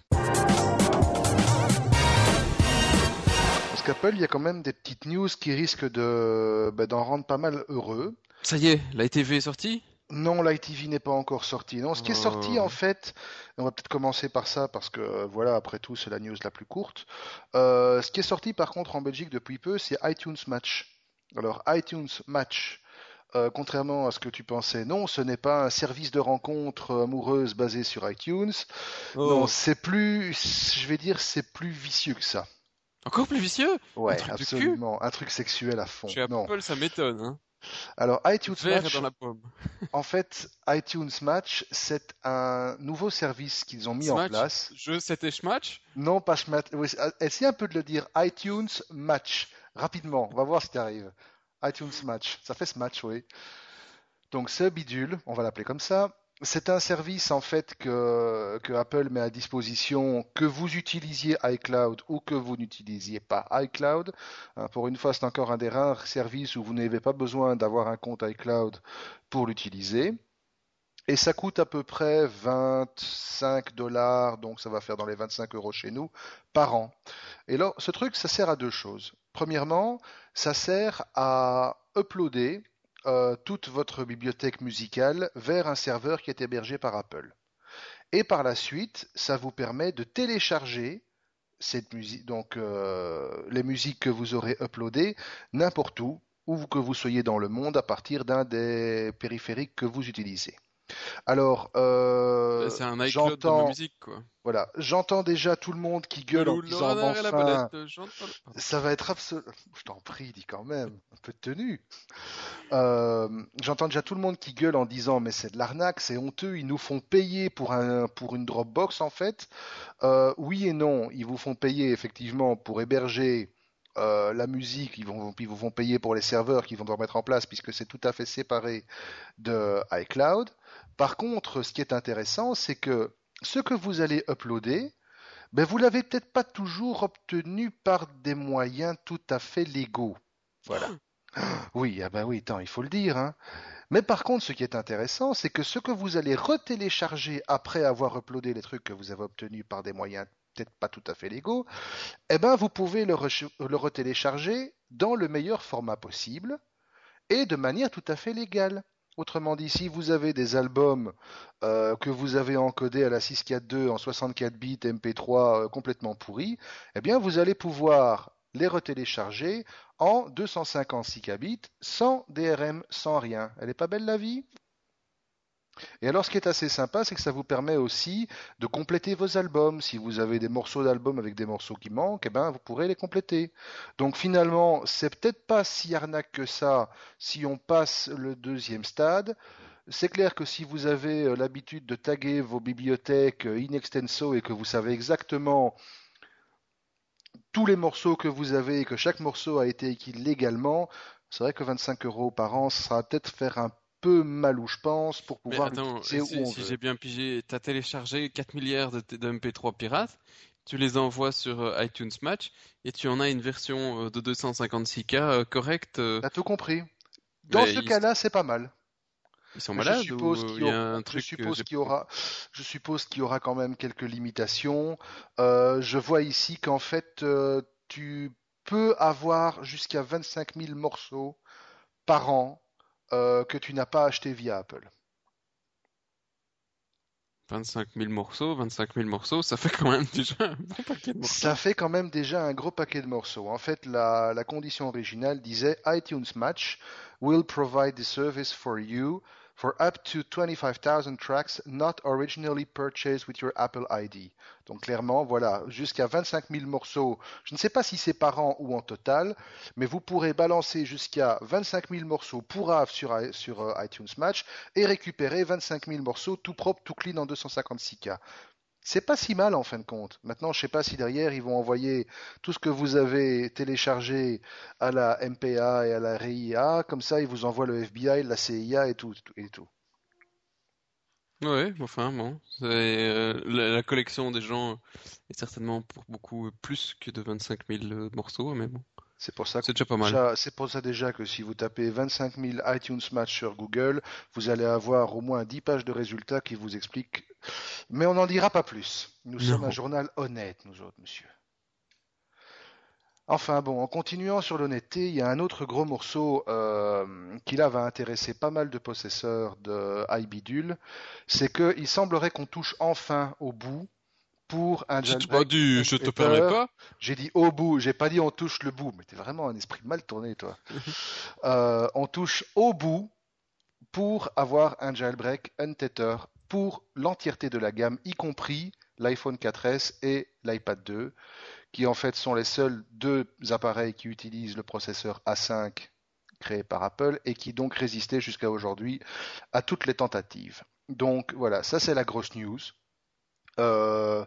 Parce qu'Apple, il y a quand même des petites news qui risquent de ben, d'en rendre pas mal heureux. Ça y est, la TV est sortie? Non, l'ITV n'est pas encore sorti. Non, ce qui est sorti Oh. en fait, on va peut-être commencer par ça parce que euh, voilà, après tout, c'est la news la plus courte. Euh, ce qui est sorti par contre en Belgique depuis peu, c'est iTunes Match. Alors iTunes Match, euh, contrairement à ce que tu pensais, non, ce n'est pas un service de rencontre amoureuse basé sur iTunes. Oh. Non, c'est plus, je vais dire, c'est plus vicieux que ça. Encore plus vicieux? Ouais, Un truc absolument. Un truc sexuel à fond. Chez Non. Apple, ça m'étonne. Hein. Alors, iTunes Vert Match, dans la pomme. [laughs] en fait, iTunes Match, c'est un nouveau service qu'ils ont mis en place. Jeu, c'était Schmatch Non, pas Schmat. oui, c'est- Essaye un peu de le dire. iTunes Match. Rapidement, on va voir si tu arrives. iTunes Match. Ça fait ce match, oui. Donc, ce bidule, on va l'appeler comme ça. C'est un service en fait que, que Apple met à disposition, que vous utilisiez iCloud ou que vous n'utilisiez pas iCloud. Hein, pour une fois, c'est encore un des rares services où vous n'avez pas besoin d'avoir un compte iCloud pour l'utiliser. Et ça coûte à peu près 25 dollars, donc ça va faire dans les 25 euros chez nous, par an. Et là, ce truc, ça sert à deux choses. Premièrement, ça sert à uploader euh, toute votre bibliothèque musicale vers un serveur qui est hébergé par Apple. Et par la suite, ça vous permet de télécharger euh, les musiques que vous aurez uploadées n'importe où, où que vous soyez dans le monde à partir d'un des périphériques que vous utilisez. Alors, euh, C'est un iCloud de j'entends, ma musique, quoi. voilà, j'entends déjà tout le monde qui gueule en disant enfin, Pardon. ça va être absolu. Je t'en prie, dis quand même, un peu de tenue. Euh, J'entends déjà tout le monde qui gueule en disant mais c'est de l'arnaque, c'est honteux, ils nous font payer pour un pour une Dropbox en fait. Euh, oui et non, ils vous font payer effectivement pour héberger euh, la musique, ils vont ils vous font payer pour les serveurs qu'ils vont devoir mettre en place puisque c'est tout à fait séparé de iCloud. Par contre, ce qui est intéressant, c'est que ce que vous allez uploader, ben vous l'avez peut-être pas toujours obtenu par des moyens tout à fait légaux. Voilà. Oui, ah ben oui, attends, il faut le dire, hein. Mais par contre, ce qui est intéressant, c'est que ce que vous allez retélécharger après avoir uploadé les trucs que vous avez obtenus par des moyens peut-être pas tout à fait légaux, eh ben vous pouvez le, reche- le retélécharger dans le meilleur format possible et de manière tout à fait légale. Autrement dit, si vous avez des albums euh, que vous avez encodés à la 642 en 64 bits MP3 euh, complètement pourris, eh bien vous allez pouvoir les retélécharger en 256 kbits sans DRM, sans rien. Elle est pas belle la vie? Et alors ce qui est assez sympa, c'est que ça vous permet aussi de compléter vos albums. Si vous avez des morceaux d'albums avec des morceaux qui manquent, eh ben vous pourrez les compléter. Donc finalement, c'est peut-être pas si arnaque que ça si on passe le deuxième stade. C'est clair que si vous avez euh, l'habitude de taguer vos bibliothèques euh, in extenso et que vous savez exactement tous les morceaux que vous avez et que chaque morceau a été écrit légalement, c'est vrai que 25 euros par an, ça va peut-être faire un peu mal où je pense pour pouvoir attends, si, j'ai bien pigé, t'as téléchargé 4 milliards de, de MP3 pirates, tu les envoies sur euh, iTunes Match et tu en as une version euh, de 256K euh, correcte. T'as tout compris. Dans mais ce ils, cas-là, c'est pas mal. ils sont Je malades suppose qu'il y aura, je suppose qu'il y aura, je suppose qu'il y aura quand même quelques limitations. Euh, je vois ici qu'en fait, euh, tu peux avoir jusqu'à 25 000 morceaux par an euh, que tu n'as pas acheté via Apple. 25 000 morceaux, 25 000 morceaux, ça fait quand même déjà un bon paquet de morceaux. Ça fait quand même déjà un gros paquet de morceaux. En fait, la, la condition originale disait iTunes Match will provide the service for you for up to 25,000 tracks not originally purchased with your Apple ID. Donc clairement, voilà, jusqu'à 25 000 morceaux. Je ne sais pas si c'est par an ou en total, mais vous pourrez balancer jusqu'à 25 000 morceaux pour AV sur, sur euh, iTunes Match et récupérer 25 000 morceaux tout propre, tout clean en 256K. C'est pas si mal en fin de compte. Maintenant, je sais pas si derrière ils vont envoyer tout ce que vous avez téléchargé à la MPA et à la RIA, comme ça ils vous envoient le FBI, la CIA et tout, et tout. Ouais, enfin bon, euh, la, la collection des gens est certainement pour beaucoup plus que de 25 000 euh, morceaux, mais bon, C'est pour ça que déjà pas mal. déjà, c'est pour ça déjà que si vous tapez 25 000 iTunes Match sur Google, vous allez avoir au moins 10 pages de résultats qui vous expliquent. Mais on n'en dira pas plus. Nous sommes un journal honnête, nous autres, monsieur. Enfin bon, en continuant sur l'honnêteté, il y a un autre gros morceau euh, qui là va intéresser pas mal de possesseurs de iBidule, c'est qu'il semblerait qu'on touche enfin au bout pour un Je t'ai pas dit, je te permets pas. J'ai dit au bout, j'ai pas dit on touche le bout, mais t'es vraiment un esprit mal tourné toi. [laughs] Euh, on touche au bout pour avoir un jailbreak untether pour l'entièreté de la gamme, y compris l'iPhone 4S et l'iPad 2, qui en fait sont les seuls deux appareils qui utilisent le processeur A5 créé par Apple et qui donc résistaient jusqu'à aujourd'hui à toutes les tentatives. Donc voilà, ça c'est la grosse news. Euh,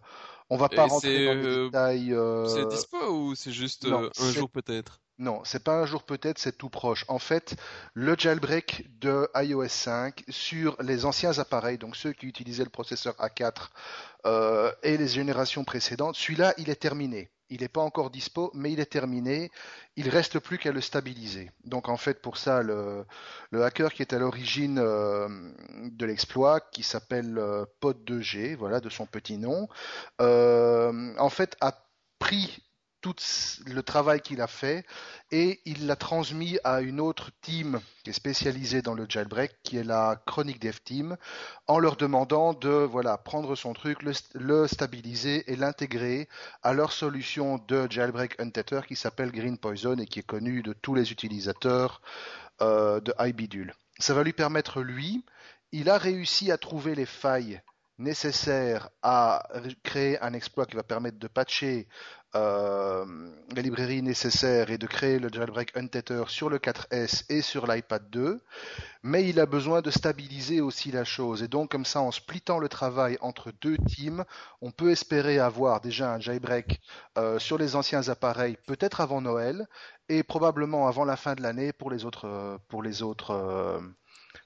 on va pas rentrer dans les euh, détails. Euh, c'est dispo ou c'est juste un jour peut-être? Non, c'est pas un jour peut-être, c'est tout proche. En fait, le jailbreak de iOS 5 sur les anciens appareils, donc ceux qui utilisaient le processeur A4 euh, et les générations précédentes, celui-là, il est terminé. Il n'est pas encore dispo, mais il est terminé. Il reste plus qu'à le stabiliser. Donc en fait, pour ça, le, hacker qui est à l'origine euh, de l'exploit, qui s'appelle euh, Pod2G, voilà, de son petit nom, en fait a pris tout le travail qu'il a fait et il l'a transmis à une autre team qui est spécialisée dans le jailbreak, qui est la Chronic Dev Team, en leur demandant de voilà prendre son truc, le, stabiliser et l'intégrer à leur solution de jailbreak untether qui s'appelle Green Poison et qui est connue de tous les utilisateurs euh, de iBidule. Ça va lui permettre lui, il a réussi à trouver les failles nécessaires à créer un exploit qui va permettre de patcher les librairies nécessaires et de créer le jailbreak untether sur le 4S et sur l'iPad 2, mais il a besoin de stabiliser aussi la chose. Et donc comme ça, en splittant le travail entre deux teams, on peut espérer avoir déjà un jailbreak euh, sur les anciens appareils, peut-être avant Noël, et probablement avant la fin de l'année pour les autres, euh, pour les autres,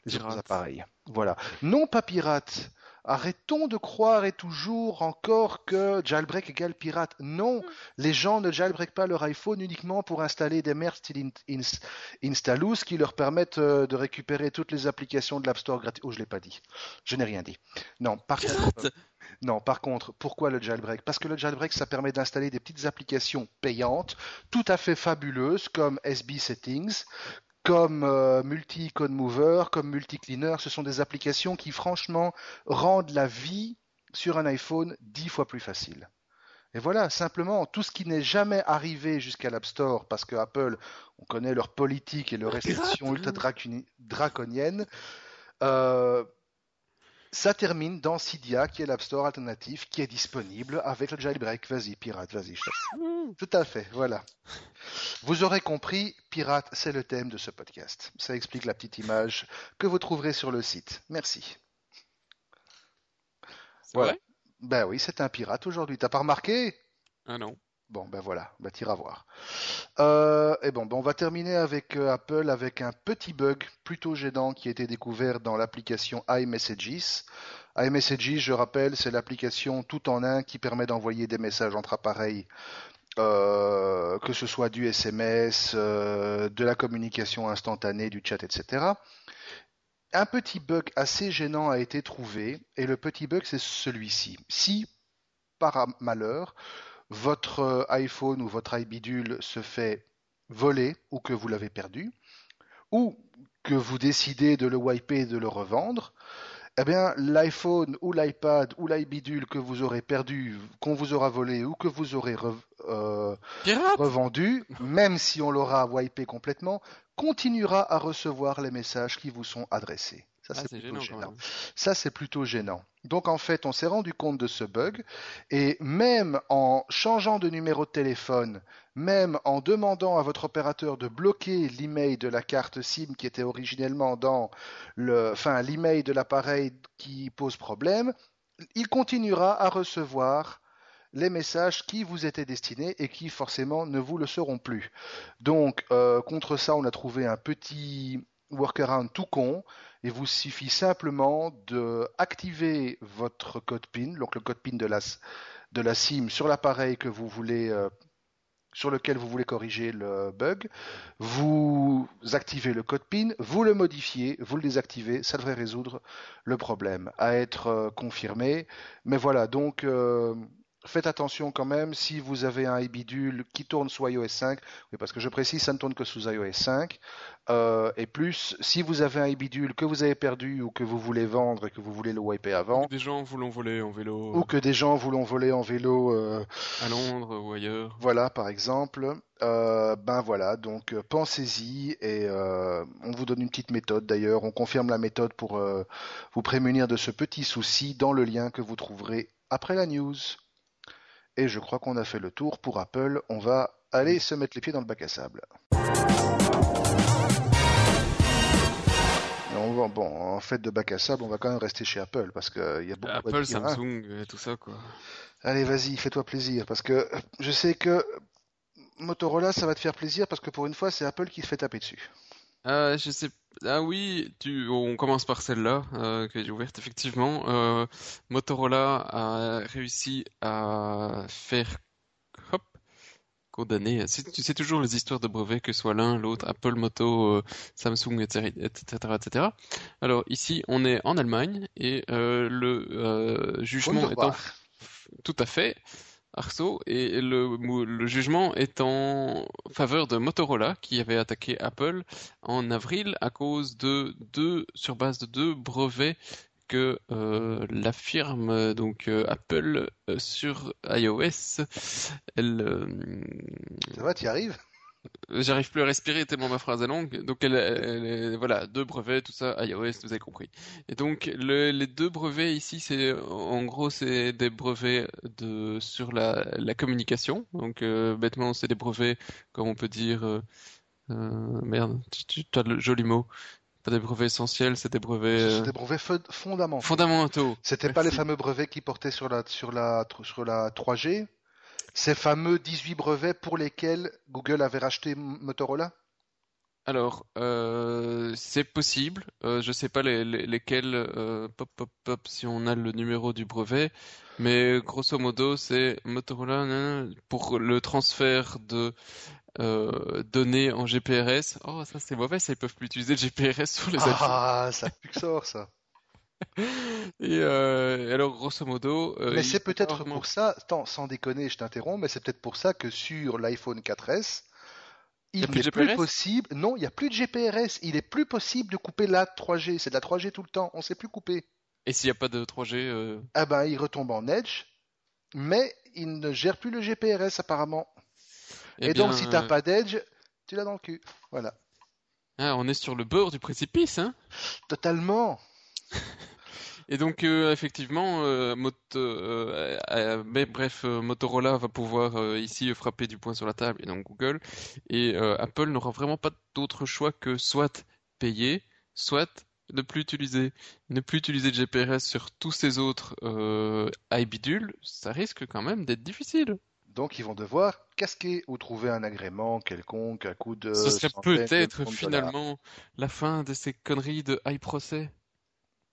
les autres appareils. Voilà. Non pas pirate Arrêtons de croire et toujours encore que jailbreak égale pirate. Non, les gens ne jailbreak pas leur iPhone uniquement pour installer des merdes style Installous qui leur permettent euh, de récupérer toutes les applications de l'App Store gratuit. Oh, je l'ai pas dit. Je n'ai rien dit. Non, par contre, non, par contre, pourquoi le jailbreak? Parce que le jailbreak, ça permet d'installer des petites applications payantes, tout à fait fabuleuses, comme SB Settings, comme euh, Multi Code Mover, comme Multi Cleaner, ce sont des applications qui franchement rendent la vie sur un iPhone dix fois plus facile. Et voilà, simplement, tout ce qui n'est jamais arrivé jusqu'à l'App Store, parce que Apple, on connaît leur politique et leurs restrictions ultra draconiennes, euh, ça termine dans Cydia, qui est l'App Store alternatif, qui est disponible avec le jailbreak. Vas-y, pirate, vas-y. Mmh. Tout à fait, voilà. Vous aurez compris, pirate, c'est le thème de ce podcast. Ça explique la petite image que vous trouverez sur le site. Merci. Voilà. ben oui, c'est un pirate aujourd'hui. T'as pas remarqué? Ah non. Bon, ben voilà, bah, t'iras voir. Euh, et bon, ben on va terminer avec euh, Apple avec un petit bug plutôt gênant qui a été découvert dans l'application iMessages. iMessages, je rappelle, c'est l'application tout en un qui permet d'envoyer des messages entre appareils, euh, que ce soit du SMS, de la communication instantanée, du chat, etc. Un petit bug assez gênant a été trouvé, et le petit bug c'est celui-ci. Si, par malheur, votre euh, iPhone ou votre iBidule se fait voler ou que vous l'avez perdu, ou que vous décidez de le wiper et de le revendre, eh bien, l'iPhone ou l'iPad ou l'iBidule que vous aurez perdu, qu'on vous aura volé ou que vous aurez euh, revendu, même si on l'aura wipé complètement, continuera à recevoir les messages qui vous sont adressés. Ça, ah, c'est plutôt gênant. Ça, c'est plutôt gênant. Donc, en fait, on s'est rendu compte de ce bug et même en changeant de numéro de téléphone, même en demandant à votre opérateur de bloquer l'email de la carte SIM qui était originellement dans le, enfin, l'email de l'appareil qui pose problème, il continuera à recevoir les messages qui vous étaient destinés et qui forcément ne vous le seront plus. Donc, euh, contre ça, on a trouvé un petit workaround tout con il vous suffit simplement de activer votre code PIN, donc le code PIN de la, de la SIM sur l'appareil que vous voulez euh, sur lequel vous voulez corriger le bug, vous activez le code PIN, vous le modifiez, vous le désactivez, ça devrait résoudre le problème. À être euh, confirmé. Mais voilà, donc euh, faites attention quand même si vous avez un iBidule qui tourne sous iOS 5, oui, parce que je précise, ça ne tourne que sous iOS 5, euh, et plus, si vous avez un iBidule que vous avez perdu ou que vous voulez vendre et que vous voulez le wiper avant, ou que des gens vous l'ont volé en vélo, ou que des gens vous l'ont volé en vélo euh, à Londres ou ailleurs, voilà par exemple, euh, ben voilà, donc pensez-y et on vous donne une petite méthode d'ailleurs, on confirme la méthode pour vous prémunir de ce petit souci dans le lien que vous trouverez après la news. Et je crois qu'on a fait le tour pour Apple. On va aller se mettre les pieds dans le bac à sable. bon, en fait de bac à sable, on va quand même rester chez Apple parce qu'il y a beaucoup Apple, Samsung, et tout ça quoi. Allez, vas-y, fais-toi plaisir parce que je sais que Motorola, ça va te faire plaisir parce que pour une fois, c'est Apple qui se fait taper dessus. Euh, je sais. Ah oui, tu... on commence par celle-là euh, qui est ouverte effectivement. Euh, Motorola a réussi à faire hop condamné. C'est toujours les histoires de brevets que soit l'un, l'autre, Apple, Moto, Samsung, etc., etc., etc. Alors ici, on est en Allemagne et le jugement étant tout à fait. Arceau, et le, le, jugement est en faveur de Motorola qui avait attaqué Apple en avril à cause de deux, sur base de deux brevets que euh, la firme donc euh, Apple euh, sur iOS, elle. Ça va, y arrives? J'arrive plus à respirer tellement ma phrase est longue. Donc, elle, voilà, deux brevets, tout ça, iOS, vous avez compris. Et donc, les deux brevets ici, c'est en gros, c'est des brevets de sur la, la communication. Donc, euh, bêtement, c'est des brevets, comme on peut dire, euh, euh merde, tu, tu as le joli mot. Pas des brevets essentiels, c'est des brevets. Des brevets fondamentaux. Fondamentaux. C'était pas les fameux brevets qui portaient sur la sur la sur la 3G ces fameux 18 brevets pour lesquels Google avait racheté Motorola? Alors, euh, c'est possible. Euh, je ne sais pas lesquels, euh, pop, pop, pop, si on a le numéro du brevet, mais grosso modo, c'est Motorola pour le transfert de données en GPRS. Oh, ça c'est mauvais, ça ils peuvent plus utiliser le GPRS sur les Ah, ça pue que ça. [laughs] Et euh, alors, grosso modo. Euh, mais c'est peut-être pour ça, sans déconner, je t'interromps, mais c'est peut-être pour ça que sur l'iPhone 4S, il n'est plus, possible. Non, il n'y a plus de GPRS. Il est plus possible de couper la 3G. C'est de la 3G tout le temps. On ne sait plus couper. Et s'il n'y a pas de 3G euh Ah ben, il retombe en Edge, mais il ne gère plus le GPRS apparemment. Eh Et, donc, si tu n'as pas d'Edge, tu l'as dans le cul. Voilà. Ah, on est sur le bord du précipice, hein? Totalement. Et donc euh, effectivement, euh, euh, mais bref, Motorola va pouvoir ici frapper du poing sur la table et donc Google et Apple n'aura vraiment pas d'autre choix que soit payer, soit ne plus utiliser, ne plus utiliser de GPRS sur tous ces autres euh, ça risque quand même d'être difficile. Donc ils vont devoir casquer ou trouver un agrément quelconque à coup de. Ce serait peut-être finalement la fin de ces conneries de iProcess.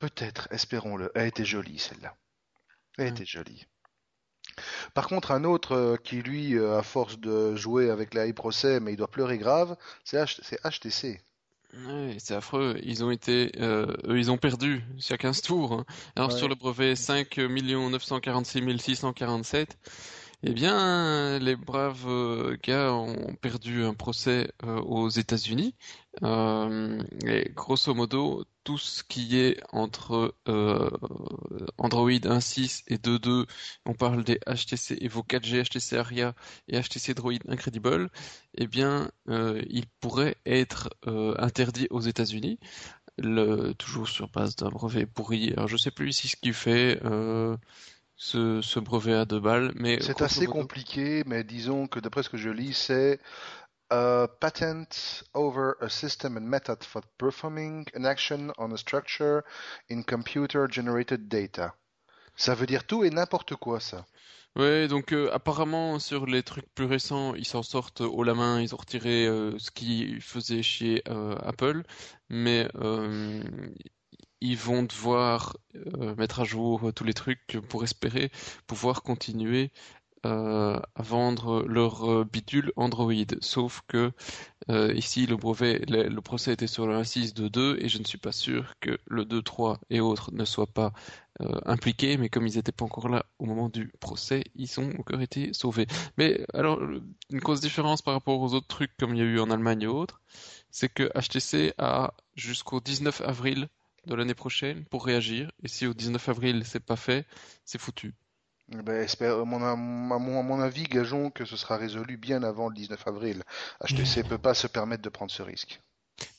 Peut-être, espérons-le. Elle était jolie, celle-là. Elle était jolie. Par contre, un autre euh, qui, lui, euh, à force de jouer avec la procès, mais il doit pleurer grave, c'est HTC. Oui, c'est affreux. Ils ont été, euh, ils ont perdu chacun 15 tours. Alors sur le brevet 5 946 647, eh bien, les braves euh, gars ont perdu un procès euh, aux États-Unis. Euh, et grosso modo, tout ce qui est entre Android 1.6 et 2.2, on parle des HTC Evo 4G, HTC Aria et HTC Droid Incredible, eh bien, il pourrait être interdit aux États-Unis. toujours sur base d'un brevet pourri. Alors je sais plus ici ce qu'il fait ce, brevet à deux balles. Mais c'est assez compliqué, mais disons que d'après ce que je lis, c'est a patent over a system and method for performing an action on a structure in computer generated data. Ça veut dire tout et n'importe quoi, ça. Ouais, donc euh, apparemment sur les trucs plus récents, ils s'en sortent haut la main, ils ont retiré euh, ce qu'ils faisaient chez euh, Apple, mais ils vont devoir mettre à jour tous les trucs pour espérer pouvoir continuer euh, à vendre leur bidule Android. Sauf que ici le brevet, le, procès était sur le 1.6.2.2 et je ne suis pas sûr que le 2.3 et autres ne soient pas impliqués, mais comme ils n'étaient pas encore là au moment du procès, ils ont encore été sauvés. Mais alors, une grosse différence par rapport aux autres trucs comme il y a eu en Allemagne et autres, c'est que HTC a jusqu'au 19 avril de l'année prochaine pour réagir. Et si au 19 avril c'est pas fait, c'est foutu. Eh ben, à, mon, à, mon, avis, gageons que ce sera résolu bien avant le 19 avril. HTC ne peut pas se permettre de prendre ce risque.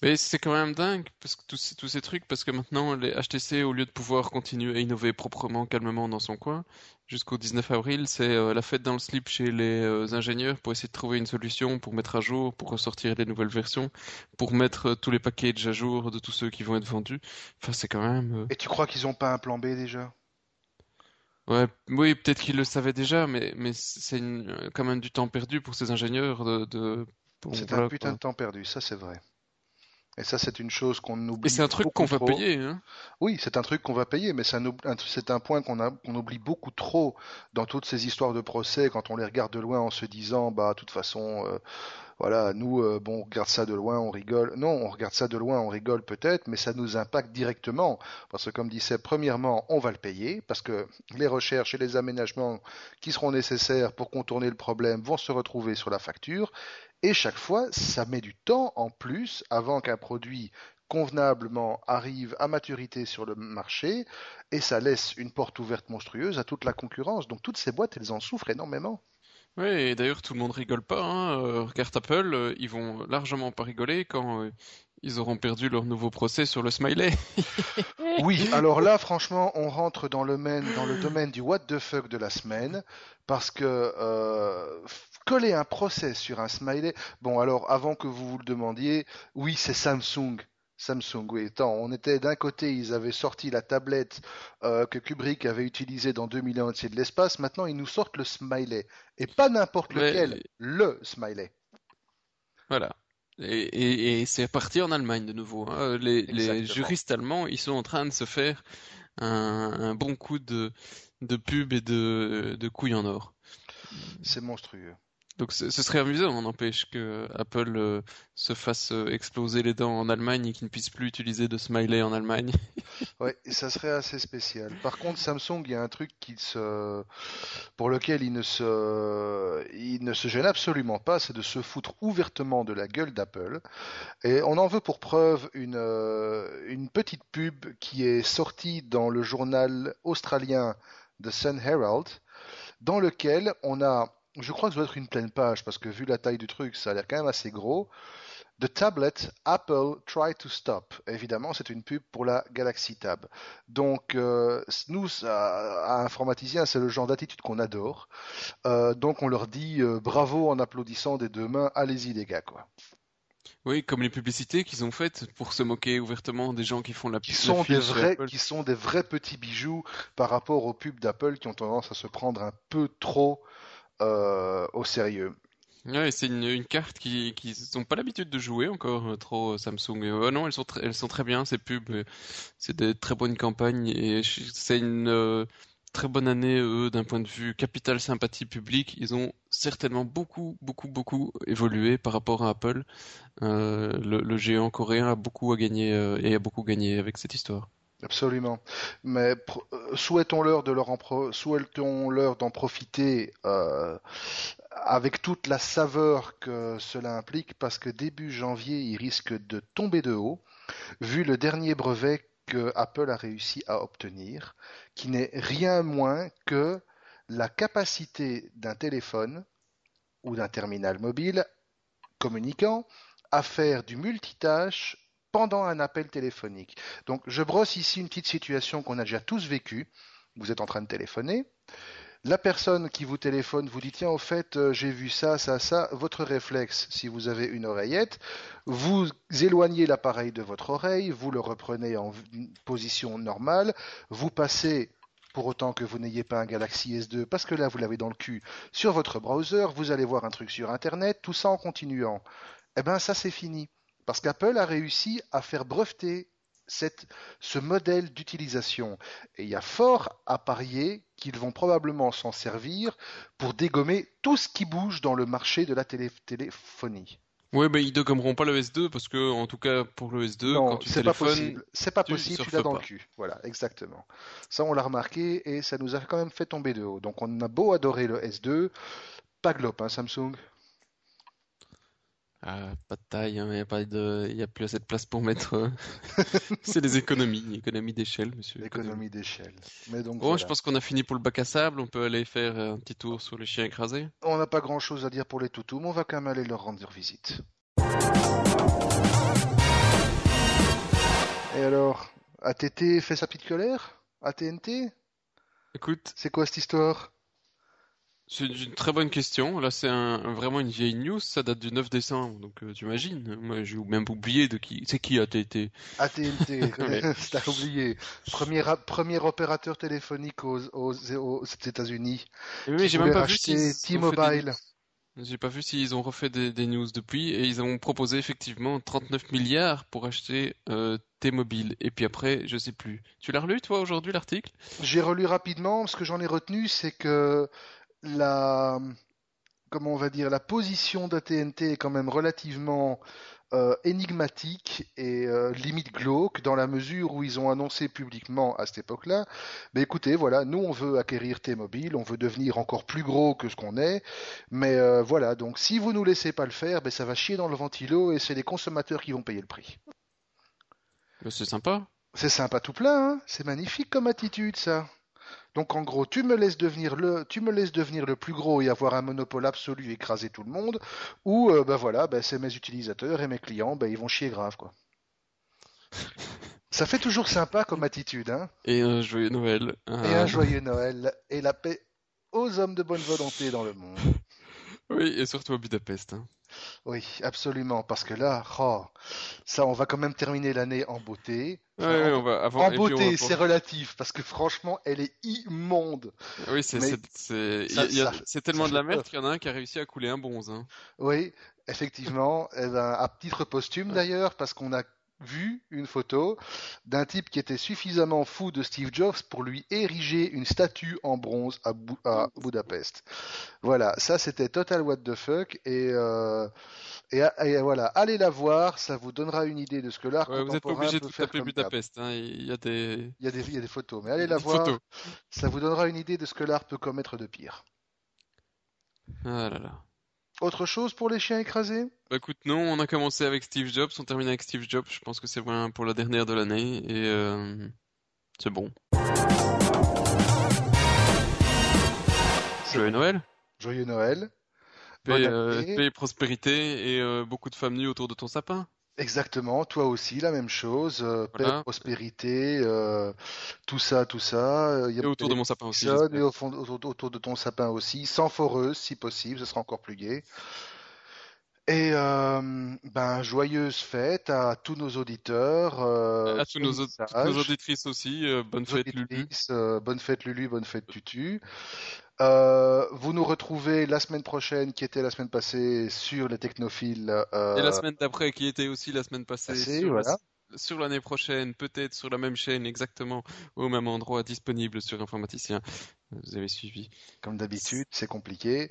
Mais c'est quand même dingue, parce que tous ces, tous ces trucs, parce que maintenant, les HTC, au lieu de pouvoir continuer à innover proprement, calmement dans son coin, jusqu'au 19 avril, c'est euh, la fête dans le slip chez les euh, ingénieurs pour essayer de trouver une solution pour mettre à jour, pour ressortir les nouvelles versions, pour mettre euh, tous les packages à jour de tous ceux qui vont être vendus. Enfin, c'est quand même... Et tu crois qu'ils ont pas un plan B déjà? Ouais, oui, peut-être qu'ils le savaient déjà, mais, mais c'est quand même du temps perdu pour ces ingénieurs de... de... c'est un putain de temps perdu, ça c'est vrai. Et ça, c'est une chose qu'on oublie. Et c'est un truc qu'on va payer. Hein oui, c'est un truc qu'on va payer, mais c'est un, point qu'on oublie beaucoup trop dans toutes ces histoires de procès quand on les regarde de loin en se disant, bah, de toute façon, euh, voilà, nous, euh, on regarde ça de loin, on rigole. Non, on regarde ça de loin, on rigole peut-être, mais ça nous impacte directement. Parce que, comme disait, premièrement, on va le payer, parce que les recherches et les aménagements qui seront nécessaires pour contourner le problème vont se retrouver sur la facture. Et chaque fois, ça met du temps en plus avant qu'un produit convenablement arrive à maturité sur le marché et ça laisse une porte ouverte monstrueuse à toute la concurrence. Donc toutes ces boîtes, elles en souffrent énormément. Oui, et d'ailleurs tout le monde rigole pas. Hein. Euh, regarde Apple, euh, ils vont largement pas rigoler quand euh, ils auront perdu leur nouveau procès sur le smiley. [laughs] oui, alors là, franchement, on rentre dans le, dans le domaine du what the fuck de la semaine parce que coller un procès sur un smiley. Bon, alors avant que vous vous le demandiez, oui, c'est Samsung. Samsung, oui. On était d'un côté, ils avaient sorti la tablette euh, que Kubrick avait utilisée dans 2000 ans de l'espace. Maintenant, ils nous sortent le smiley. Et pas n'importe lequel, le smiley. Voilà. Et, c'est parti en Allemagne de nouveau. Hein. Les, juristes allemands, ils sont en train de se faire un, bon coup de, de pub et de, de couilles en or. C'est monstrueux. Donc ce serait amusant, on empêche que Apple euh, se fasse euh, exploser les dents en Allemagne et qu'il ne puisse plus utiliser de smiley en Allemagne. [laughs] et ça serait assez spécial. Par contre, Samsung, il y a un truc qui se... pour lequel il ne se, il ne se gêne absolument pas, c'est de se foutre ouvertement de la gueule d'Apple. Et on en veut pour preuve une, euh, une petite pub qui est sortie dans le journal australien The Sun Herald, dans lequel on a je crois que ça doit être une pleine page parce que vu la taille du truc, ça a l'air quand même assez gros. The tablet Apple Try to Stop. Évidemment, c'est une pub pour la Galaxy Tab. Donc, euh, nous, à, Informaticien, c'est le genre d'attitude qu'on adore. Euh, donc, on leur dit euh, bravo en applaudissant des deux mains. Allez-y, les gars, quoi. Oui, comme les publicités qu'ils ont faites pour se moquer ouvertement des gens qui font la qui sont des vrais, qui sont des vrais petits bijoux par rapport aux pubs d'Apple qui ont tendance à se prendre un peu trop euh, au sérieux. C'est une, carte qui qui n'ont pas l'habitude de jouer encore euh, trop Samsung. Euh, non, elles sont elles sont très bien ces pubs. C'est des très bonnes campagnes et c'est une très bonne année eux d'un point de vue capital sympathie publique. Ils ont certainement beaucoup beaucoup beaucoup évolué par rapport à Apple. le, géant coréen a beaucoup à gagner et a beaucoup gagné avec cette histoire. Absolument. Mais euh, souhaitons-leur de leur souhaitons-leur d'en profiter euh, avec toute la saveur que cela implique, parce que début janvier, ils risquent de tomber de haut, vu le dernier brevet que Apple a réussi à obtenir, qui n'est rien moins que la capacité d'un téléphone ou d'un terminal mobile communiquant à faire du multitâche pendant un appel téléphonique. Donc je brosse ici une petite situation qu'on a déjà tous vécue. Vous êtes en train de téléphoner. La personne qui vous téléphone vous dit tiens au fait euh, j'ai vu ça ça ça votre réflexe si vous avez une oreillette vous éloignez l'appareil de votre oreille vous le reprenez en position normale vous passez pour autant que vous n'ayez pas un Galaxy S2 parce que là vous l'avez dans le cul sur votre browser vous allez voir un truc sur internet tout ça en continuant eh ben ça c'est fini parce qu'Apple a réussi à faire breveter ce modèle d'utilisation. Et il y a fort à parier qu'ils vont probablement s'en servir pour dégommer tout ce qui bouge dans le marché de la téléphonie. Oui, mais ils dégommeront pas le S2 parce que, en tout cas, pour le S2, quand tu téléphones, c'est pas possible, tu l'as dans le cul. Voilà, exactement. Ça, on l'a remarqué et ça nous a quand même fait tomber de haut. Donc, on a beau adorer le S2, pas globe, hein, Samsung? Ah, pas de taille, hein, il n'y a, pas de... y a plus assez de place pour mettre. Euh, [laughs] c'est les économies, économies d'échelle, monsieur. Économie d'échelle. Mais donc. Bon, je pense qu'on a fini pour le bac à sable. On peut aller faire un petit tour sur les chiens écrasés. On n'a pas grand chose à dire pour les toutous, mais on va quand même aller leur rendre visite. alors, ATT fait sa petite colère? ATNT Écoute, C'est quoi cette histoire? C'est une très bonne question. Là, c'est un, vraiment une vieille news. Ça date du 9 décembre, donc euh, tu imagines. Moi, j'ai même oublié de qui. C'est qui ATT AT&T, [laughs] [laughs] t'as oublié. Premier, premier opérateur téléphonique aux, aux, aux États-Unis. Oui, j'ai même pas vu T-Mobile. news. J'ai pas vu s'ils ont refait des, des news depuis et ils ont proposé effectivement 39 milliards pour acheter euh, T-Mobile. Et puis après, je sais plus. Tu l'as relu toi aujourd'hui l'article? J'ai relu rapidement, ce que j'en ai retenu, c'est que la, comment on va dire, la position d'AT&T est quand même relativement euh, énigmatique et euh, limite glauque dans la mesure où ils ont annoncé publiquement à cette époque-là, mais écoutez, voilà, nous on veut acquérir T-Mobile, on veut devenir encore plus gros que ce qu'on est, mais euh, voilà, donc si vous nous laissez pas le faire, ben ça va chier dans le ventilo et c'est les consommateurs qui vont payer le prix. C'est sympa. C'est sympa tout plein, hein c'est magnifique comme attitude ça. Donc en gros, tu me laisses devenir le, tu me laisses devenir le plus gros et avoir un monopole absolu, écraser tout le monde, ou euh, ben voilà, ben c'est mes utilisateurs et mes clients, ben ils vont chier grave quoi. Ça fait toujours sympa comme attitude, hein. Et un joyeux Noël. Et un joyeux Noël et la paix aux hommes de bonne volonté dans le monde. Oui, et surtout à Budapest. hein. Oui, absolument, parce que là, oh, ça, on va quand même terminer l'année en beauté. Ouais, Enfin, ouais, en, on va avant. en et puis on va beauté, c'est relatif, parce que franchement, elle est immonde. Oui, c'est tellement de la merde qu'il y en a un qui a réussi à couler un bonze. Hein. Oui, effectivement, [laughs] eh ben, à titre posthume d'ailleurs, parce qu'on a vu une photo d'un type qui était suffisamment fou de Steve Jobs pour lui ériger une statue en bronze à, Bou- à Budapest. Voilà, ça c'était total what the fuck et, euh, et, et voilà, allez la voir, ça vous donnera une idée de ce que l'art Ouais, vous n'êtes pas obligé de faire taper. Budapest. Hein. Il y a des, Il y a des, il y a des photos, mais allez la voir, photos. ça vous donnera une idée de ce que l'art peut commettre de pire. Ah là là. Autre chose pour les chiens écrasés? Bah écoute, non, on a commencé avec Steve Jobs, on termine avec Steve Jobs. Je pense que c'est vraiment pour la dernière de l'année et euh, c'est bon. Joyeux bon. Noël, Joyeux Noël, paix, euh, année. paix et prospérité et euh, beaucoup de femmes nues autour de ton sapin. Exactement, toi aussi, la même chose, euh, paix, prospérité, euh, tout ça, tout ça. euh, Il y Et a autour de mon sapin aussi, et au fond, autour, autour de ton sapin aussi, sans foreuse si possible, ce sera encore plus gai. Et euh, ben joyeuse fête à tous nos auditeurs, À tous nos, nos auditrices aussi, bonne fête Lulu. bonne fête Lulu, bonne fête Tutu. Euh, vous nous retrouvez la semaine prochaine, qui était la semaine passée, sur les technophiles. Et la Euh, semaine d'après, qui était aussi la semaine passée, sur la- voilà. sur l'année prochaine, peut-être sur la même chaîne, exactement, au même endroit, disponible sur Informaticien. Vous avez suivi. Comme d'habitude, c'est compliqué.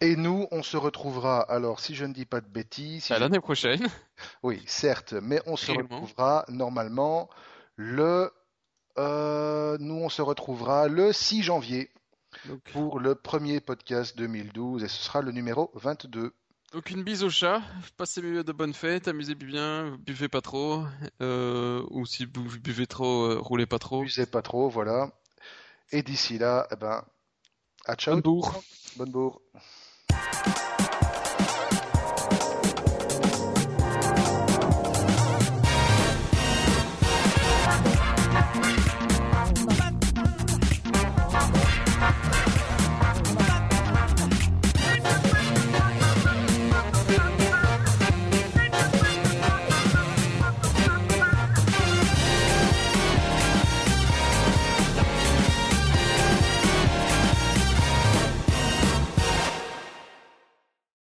Et nous, on se retrouvera, alors si je ne dis pas de bêtises, si À je- l'année prochaine. [laughs] oui, certes, mais on se Réellement. retrouvera normalement le... euh, nous, on se retrouvera le 6 janvier Donc, pour le premier podcast 2012 et ce sera le numéro 22. donc une bise au chat, passez de bonnes fêtes, amusez-vous bien, buvez pas trop, euh, ou si vous buvez trop, euh, roulez pas trop. Abusez pas trop, voilà. Et d'ici là, eh ben, à ciao. Bonne bourre. Bonne bourre.